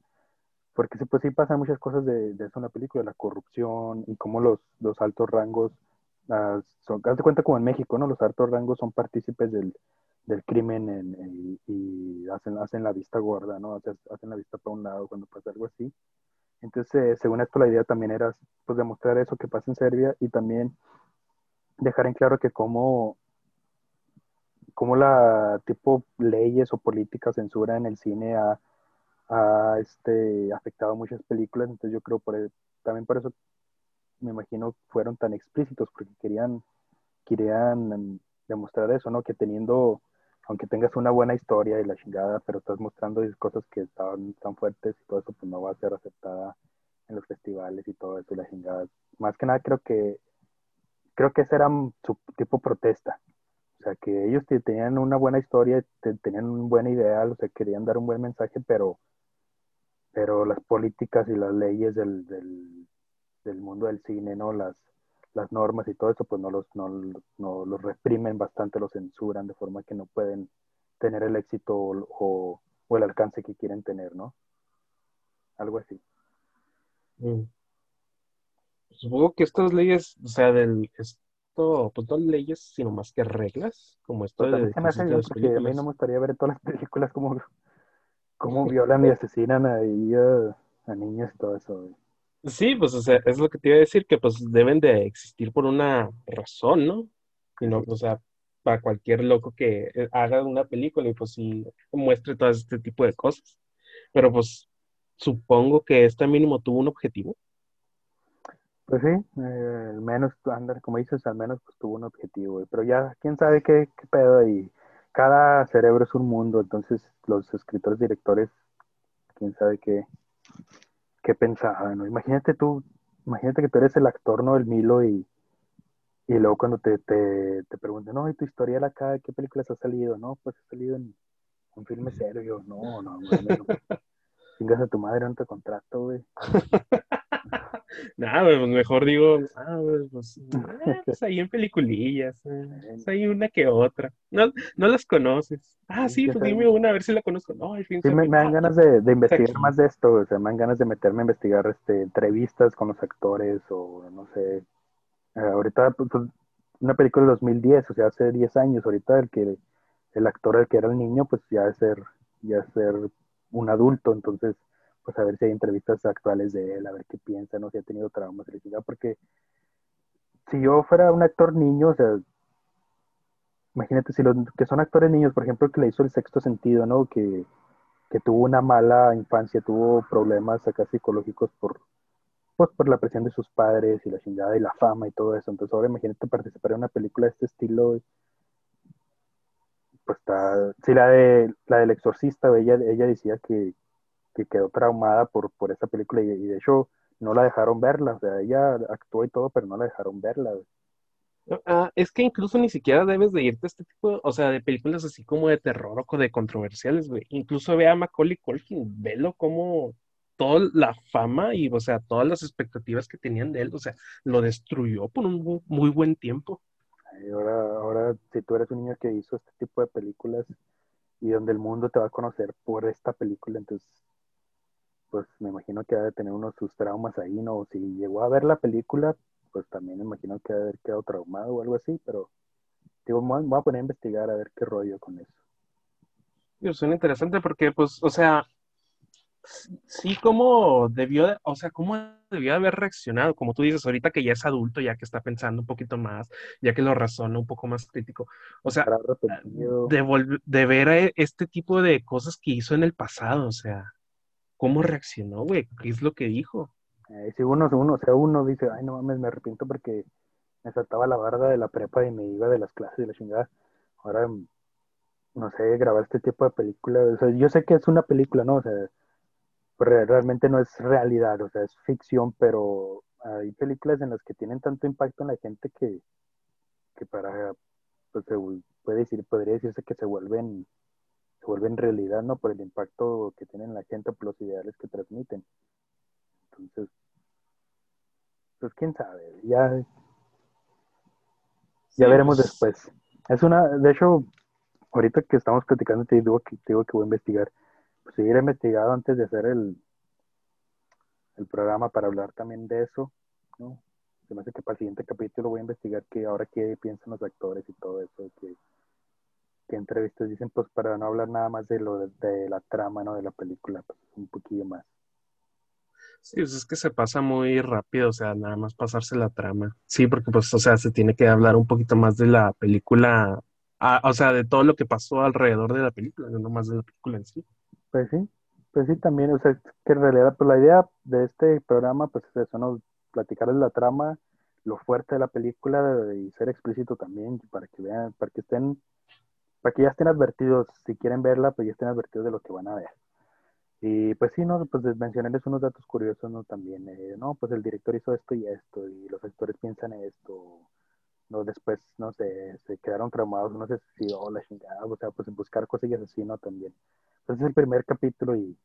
S1: porque pues sí pasan muchas cosas de, eso en la película, la corrupción y cómo los, los altos rangos, uh, son, haz de cuenta como en México, ¿no? Los altos rangos son partícipes del, del crimen en, y hacen, hacen la vista gorda, ¿no? Hacen, la vista para un lado cuando pasa algo así. Entonces, eh, según esto, la idea también era pues demostrar eso que pasa en Serbia y también dejar en claro que cómo, cómo la tipo leyes o políticas censura en el cine a ha este, afectado muchas películas, entonces yo creo por e, también por eso me imagino fueron tan explícitos, porque querían, querían demostrar eso, ¿no? Que teniendo, aunque tengas una buena historia y la chingada, pero estás mostrando cosas que estaban tan fuertes y todo eso, pues no va a ser aceptada en los festivales y todo eso y la chingada. Más que nada creo que, creo que ese era su tipo protesta. O sea, que ellos tenían una buena historia, tenían un buen ideal, o sea, querían dar un buen mensaje, pero pero las políticas y las leyes del, del, mundo del cine, ¿no? Las, las normas y todo eso, pues no los, no, no los reprimen bastante, los censuran de forma que no pueden tener el éxito o, o, el alcance que quieren tener, ¿no? Algo así.
S2: Mm. Supongo que estas leyes, o sea, del esto, pues no leyes, sino más que reglas, como esto
S1: pues de, porque a mí no me gustaría ver todas las películas como cómo violan y asesinan ahí a, a niños y todo eso.
S2: Sí, pues o sea, es lo que te iba a decir, que pues deben de existir por una razón, ¿no? Y no, o sea, para cualquier loco que eh, haga una película y pues sí muestre todo este tipo de cosas. Pero pues supongo que este mínimo tuvo un objetivo.
S1: Pues sí, eh, al menos, andar, como dices, al menos pues tuvo un objetivo, pero ya, quién sabe qué, qué pedo ahí cada cerebro es un mundo, entonces los escritores, directores, quién sabe qué, qué pensaban, ¿no? Imagínate tú, imagínate que tú eres el actor, ¿no? El Milo y, y luego cuando te, te, te preguntan, no, ¿y tu historia acá? ¿Qué películas ha salido? No, pues ha salido en un filme serio. No, no, no. Chingas a tu madre, no te contrato, güey.
S2: Nada, pues mejor digo, ah, pues, eh, pues, ahí en peliculillas, eh, pues hay una que otra. No, no las conoces. Ah, sí, pues dime una a ver si la conozco. No, al fin
S1: sí, me, dan ganas de, de investigar más de esto, o sea, me dan ganas de meterme a investigar este, entrevistas con los actores o no sé. Eh, ahorita, pues, una película de 2010, o sea, hace 10 años, ahorita el que el actor el que era el niño, pues ya es ser, ya es ser un adulto, entonces, pues a ver si hay entrevistas actuales de él, a ver qué piensa, no si ha tenido traumas, porque si yo fuera un actor niño, o sea, imagínate si los que son actores niños, por ejemplo, que le hizo el sexto sentido, ¿no? Que, que tuvo una mala infancia, tuvo problemas psicológicos por, pues, por la presión de sus padres y la chingada y la fama y todo eso. Entonces ahora imagínate participar en una película de este estilo. Pues está, sí, la de la del exorcista, ella, ella decía que, que quedó traumada por, por esa película y, de hecho no la dejaron verla, o sea, ella actuó y todo, pero no la dejaron verla.
S2: Ah, es que incluso ni siquiera debes de irte a este tipo, o sea, de películas así como de terror o de controversiales, güey. Incluso ve a Macaulay Culkin, velo como toda la fama y, o sea, todas las expectativas que tenían de él, o sea, lo destruyó por un muy buen tiempo.
S1: Ahora, ahora, si tú eres un niño que hizo este tipo de películas y donde el mundo te va a conocer por esta película, entonces, pues me imagino que ha de tener unos sus traumas ahí, ¿no? Si llegó a ver la película, pues también me imagino que haber quedado traumado o algo así, pero digo, me voy a poner a investigar a ver qué rollo con eso.
S2: Yo suena interesante porque, pues, o sea, sí, cómo debió, o sea, cómo debió haber reaccionado, como tú dices, ahorita que ya es adulto, ya que está pensando un poquito más, ya que lo razona un poco más crítico. O sea, de, de ver este tipo de cosas que hizo en el pasado, o sea, ¿cómo reaccionó, güey? ¿Qué es lo que dijo?
S1: Eh, si uno, uno, o sea, uno dice, ay, no mames, me arrepiento porque me saltaba la barda de la prepa y me iba de las clases de la chingada. Ahora, no sé, grabar este tipo de películas. O sea, yo sé que es una película, ¿no? O sea, realmente no es realidad, o sea, es ficción, pero hay películas en las que tienen tanto impacto en la gente que, que para, pues se puede decir, podría decirse que se vuelven, se vuelven realidad, ¿no? Por el impacto que tienen la gente, por los ideales que transmiten. Entonces, pues quién sabe, ya, ya veremos pues. después. Es una, de hecho, ahorita que estamos platicando te digo que, te digo que voy a investigar, pues seguir investigado antes de hacer el, el programa para hablar también de eso, ¿no? Se me hace que para el siguiente capítulo voy a investigar que ahora qué piensan los actores y todo eso, que, que entrevistas dicen, pues para no hablar nada más de lo de, la trama, ¿no? De la película, pues un poquillo más.
S2: Sí, pues es que se pasa muy rápido, o sea, nada más pasarse la trama. Sí, porque pues, o sea, se tiene que hablar un poquito más de la película, ah, o sea, de todo lo que pasó alrededor de la película, no más de la película en sí.
S1: Pues sí, pues sí, también, o sea, que en realidad, pues la idea de este programa, pues es eso, ¿no? Platicarles la trama, lo fuerte de la película y ser explícito también, para que vean, para que estén, para que ya estén advertidos, si quieren verla, pues ya estén advertidos de lo que van a ver. Y pues sí, no, pues mencionarles unos datos curiosos, ¿no? También, eh, no, pues el director hizo esto y esto, y los actores piensan esto, no, después, no sé, se quedaron traumados, no sé si, oh, la chingada, o sea, pues buscar cosillas así, ¿no? También. Entonces es el primer capítulo y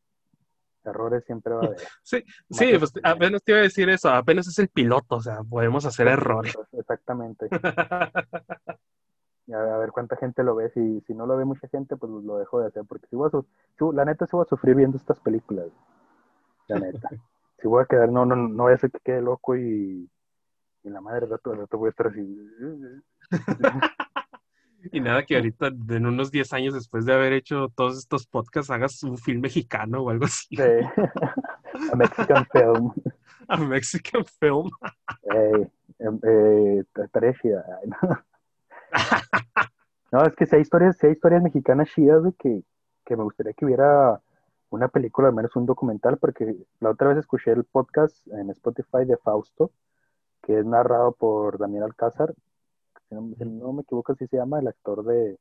S1: errores siempre va a haber.
S2: Sí, sí, pues apenas te iba a decir eso, apenas es el piloto, o sea, podemos hacer errores.
S1: Exactamente. a, ver cuánta gente lo ve. Si, si no lo ve mucha gente, pues lo dejo de hacer. Porque si voy a la neta, si voy a sufrir viendo estas películas. La neta. si voy a quedar, no, no, no voy a hacer que quede loco y, y la madre rato, rato voy a estar así.
S2: Y nada que ahorita, en unos 10 años después de haber hecho todos estos podcasts, hagas un film mexicano o algo así.
S1: Sí. A Mexican film.
S2: A Mexican film.
S1: eh, eh, no, es que si hay historias, si hay historias mexicanas chidas, que, que me gustaría que hubiera una película, al menos un documental, porque la otra vez escuché el podcast en Spotify de Fausto, que es narrado por Daniel Alcázar, si no, me equivoco, así se llama, el actor de,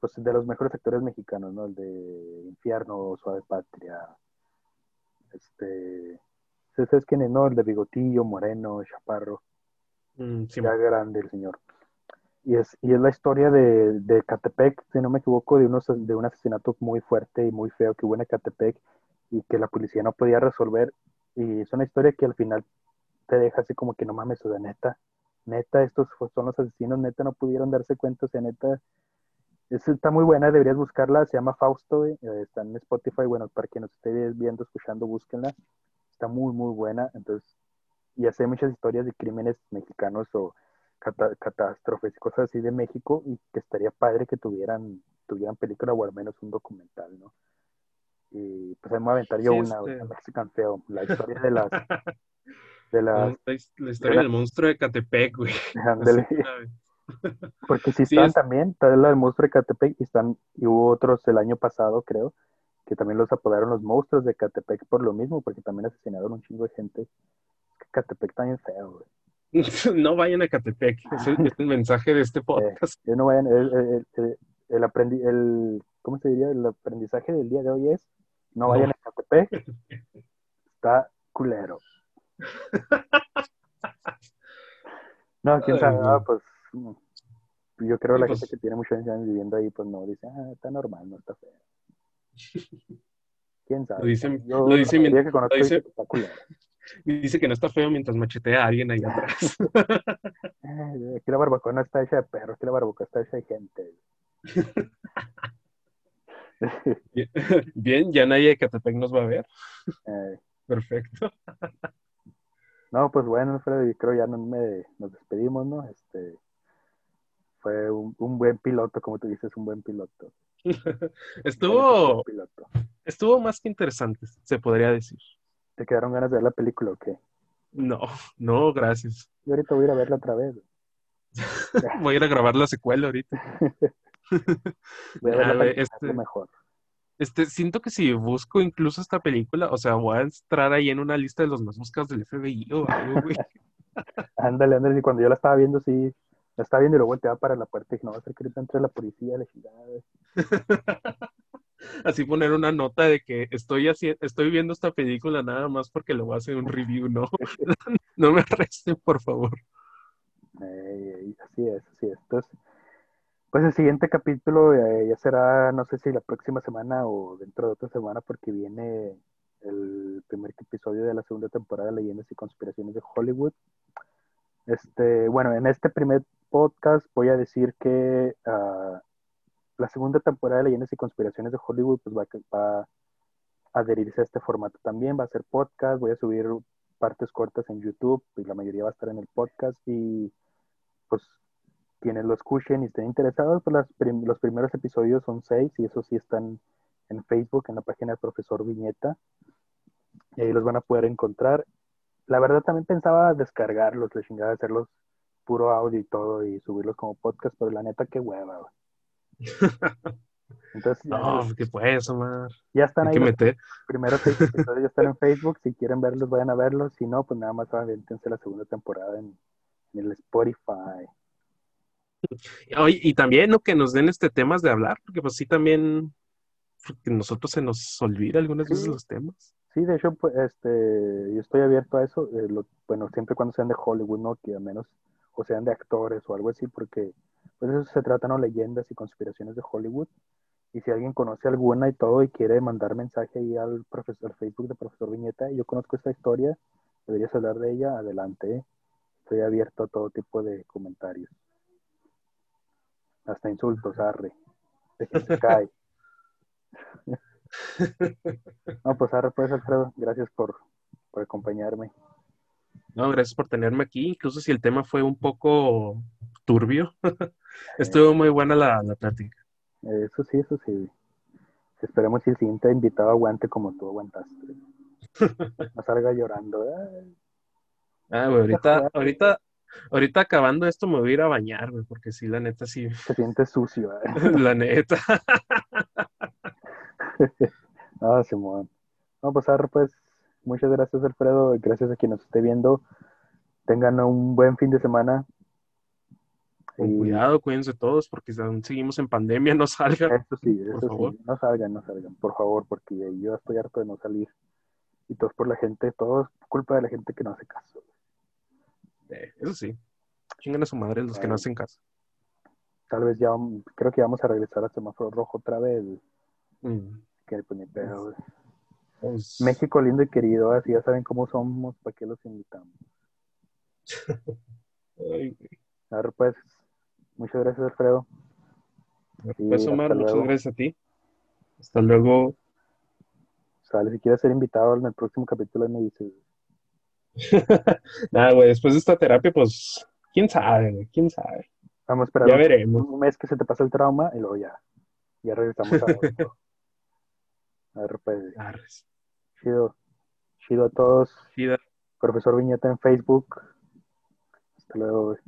S1: pues, de los mejores actores mexicanos, ¿no? El de Infierno, Suave Patria, este, ¿sabes quién es, no? El de Bigotillo, Moreno, Chaparro, mm, ya grande el señor y es, y es la historia de, de Catepec, si no me equivoco, de, unos, de un asesinato muy fuerte y muy feo que hubo en Catepec y que la policía no podía resolver. Y es una historia que al final te deja así como que no mames, o de neta, neta, estos son los asesinos, neta, no pudieron darse cuenta, o sea, neta, está muy buena, deberías buscarla, se llama Fausto, eh, está en Spotify, bueno, para quien nos esté viendo, escuchando, búsquenla, está muy, muy buena, entonces, y hace muchas historias de crímenes mexicanos o catástrofes y cosas así de México y que estaría padre que tuvieran, tuvieran película o al menos un documental, ¿no? Y pues ahí me voy a aventar yo una, este... Mexican Film, la historia de las...
S2: De la, historia del monstruo de Catepec, güey.
S1: Porque si están también, está la del monstruo de Catepec y están, y hubo otros el año pasado, creo, que también los apodaron los monstruos de Catepec por lo mismo, porque también asesinaron un chingo de gente. Catepec bien feo, güey.
S2: no vayan a Catepec, es el, mensaje de este podcast.
S1: Eh, no vayan, el, el, el, aprendi el, ¿cómo se diría? El aprendizaje del día de hoy es, no vayan a Catepec, está culero. No, quién sabe, ah, pues yo creo que la pues gente que tiene muchos años viviendo ahí, pues no, dice, ah, está normal, no está feo. ¿Quién sabe?
S2: Lo dice, lo dice, que lo dice, está culero. Dice que no está feo mientras machetea a alguien ahí atrás.
S1: aquí la barbacoa no está hecha de perros, aquí la barbacoa está hecha de gente.
S2: Bien, ya nadie de Catepec nos va a ver. Eh. Perfecto.
S1: No, pues bueno, Alfredo, yo creo ya no me, nos despedimos, ¿no? Este fue un, buen piloto, como tú dices, un buen piloto.
S2: estuvo, estuvo más que interesante, se podría decir.
S1: ¿Te quedaron ganas de ver la película o qué?
S2: No, no, gracias.
S1: Yo ahorita voy a ir a verla otra vez.
S2: voy a ir a grabar la secuela ahorita.
S1: voy a verla este, mejor.
S2: Este, siento que si busco incluso esta película, o sea, voy a entrar ahí en una lista de los más buscados del FBI o algo, güey.
S1: ándale, ándale, y cuando yo la estaba viendo, sí, la estaba viendo y luego volteaba para la puerta y dije, no, va a ser que entre la policía, la ciudad.
S2: así poner una nota de que estoy así, estoy viendo esta película nada más porque lo voy a hacer un review, no, no me arresten, por favor.
S1: así es, así es. Entonces, pues el siguiente capítulo eh, ya será, no sé si la próxima semana o dentro de otra semana, porque viene el primer episodio de la segunda temporada de Leyendas y Conspiraciones de Hollywood. Este, bueno, en este primer podcast voy a decir que uh, la segunda temporada de Leyendas y Conspiraciones de Hollywood pues va, a adherirse a este formato también, va a ser podcast, voy a subir partes cortas en YouTube y la mayoría va a estar en el podcast y pues quienes lo escuchen y estén interesados, pues los primeros episodios son seis y esos sí están en Facebook, en la página del profesor Viñeta y ahí los van a poder encontrar. La verdad también pensaba descargarlos, la chingada, hacerlos puro audio y todo y subirlos como podcast, pero la neta qué hueva,
S2: entonces, no, ¿qué puedes, Omar?
S1: Ya están ahí. Meter. Primero seis episodios ya están en Facebook. Si quieren verlos, vayan a verlos. Si no, pues nada más aventense la segunda temporada en, el Spotify.
S2: Y también ¿no? que nos den este temas de hablar, porque pues sí también porque nosotros se nos olvida algunas veces los temas.
S1: Sí, de hecho, pues, este, yo estoy abierto a eso, eh, bueno, siempre cuando sean de Hollywood, ¿no? Que al menos, o sean de actores o algo así, porque pues eso se trata, ¿no? Leyendas y conspiraciones de Hollywood. Y si alguien conoce alguna y todo y quiere mandar mensaje ahí al, profesor, Facebook de profesor Viñeta, yo conozco esta historia, deberías hablar de ella, adelante. Estoy abierto a todo tipo de comentarios. Hasta insultos, arre. De que se cae. no, pues arre pues Alfredo, gracias por, por acompañarme.
S2: No, gracias por tenerme aquí, incluso si el tema fue un poco turbio. Estuvo muy buena la, la plática.
S1: Eso sí, eso sí. Esperemos que el siguiente invitado aguante como tú aguantaste. No salga llorando.
S2: Ah, güey, ahorita, ahorita, ahorita acabando esto me voy a ir a bañar, güey, porque sí, la neta sí.
S1: Se siente sucio, ¿eh?
S2: La neta.
S1: ah, Simón. No, pues ahora pues, muchas gracias Alfredo, gracias a quien nos esté viendo. Tengan un buen fin de semana.
S2: Con cuidado, cuídense todos porque aún seguimos en pandemia, no salgan.
S1: Eso sí, eso sí, no salgan, no salgan, por favor, porque yo estoy harto de no salir. Y todo es por la gente, todo es culpa de la gente que no hace caso.
S2: Eh, eso sí, chingan a su madre los que no hacen caso.
S1: Tal vez ya, creo que vamos a regresar a semáforo rojo otra vez. Mm. Que pues, pues México lindo y querido, así ya saben cómo somos, ¿para qué los invitamos? Ay, a ver, pues, Muchas gracias, Alfredo.
S2: Pues, Omar, muchas gracias a ti. Hasta luego.
S1: Sale, si quieres ser invitado en el próximo capítulo, me dices.
S2: Nada, güey, después de esta terapia, pues quién sabe, güey, quién sabe.
S1: Vamos a esperar
S2: Ya
S1: un-
S2: veremos.
S1: un mes que se te pase el trauma y luego ya. Ya regresamos a otro. A ver, pues,
S2: Arres.
S1: chido. Chido a todos.
S2: Chida.
S1: Profesor Viñeta en Facebook. Hasta luego, güey.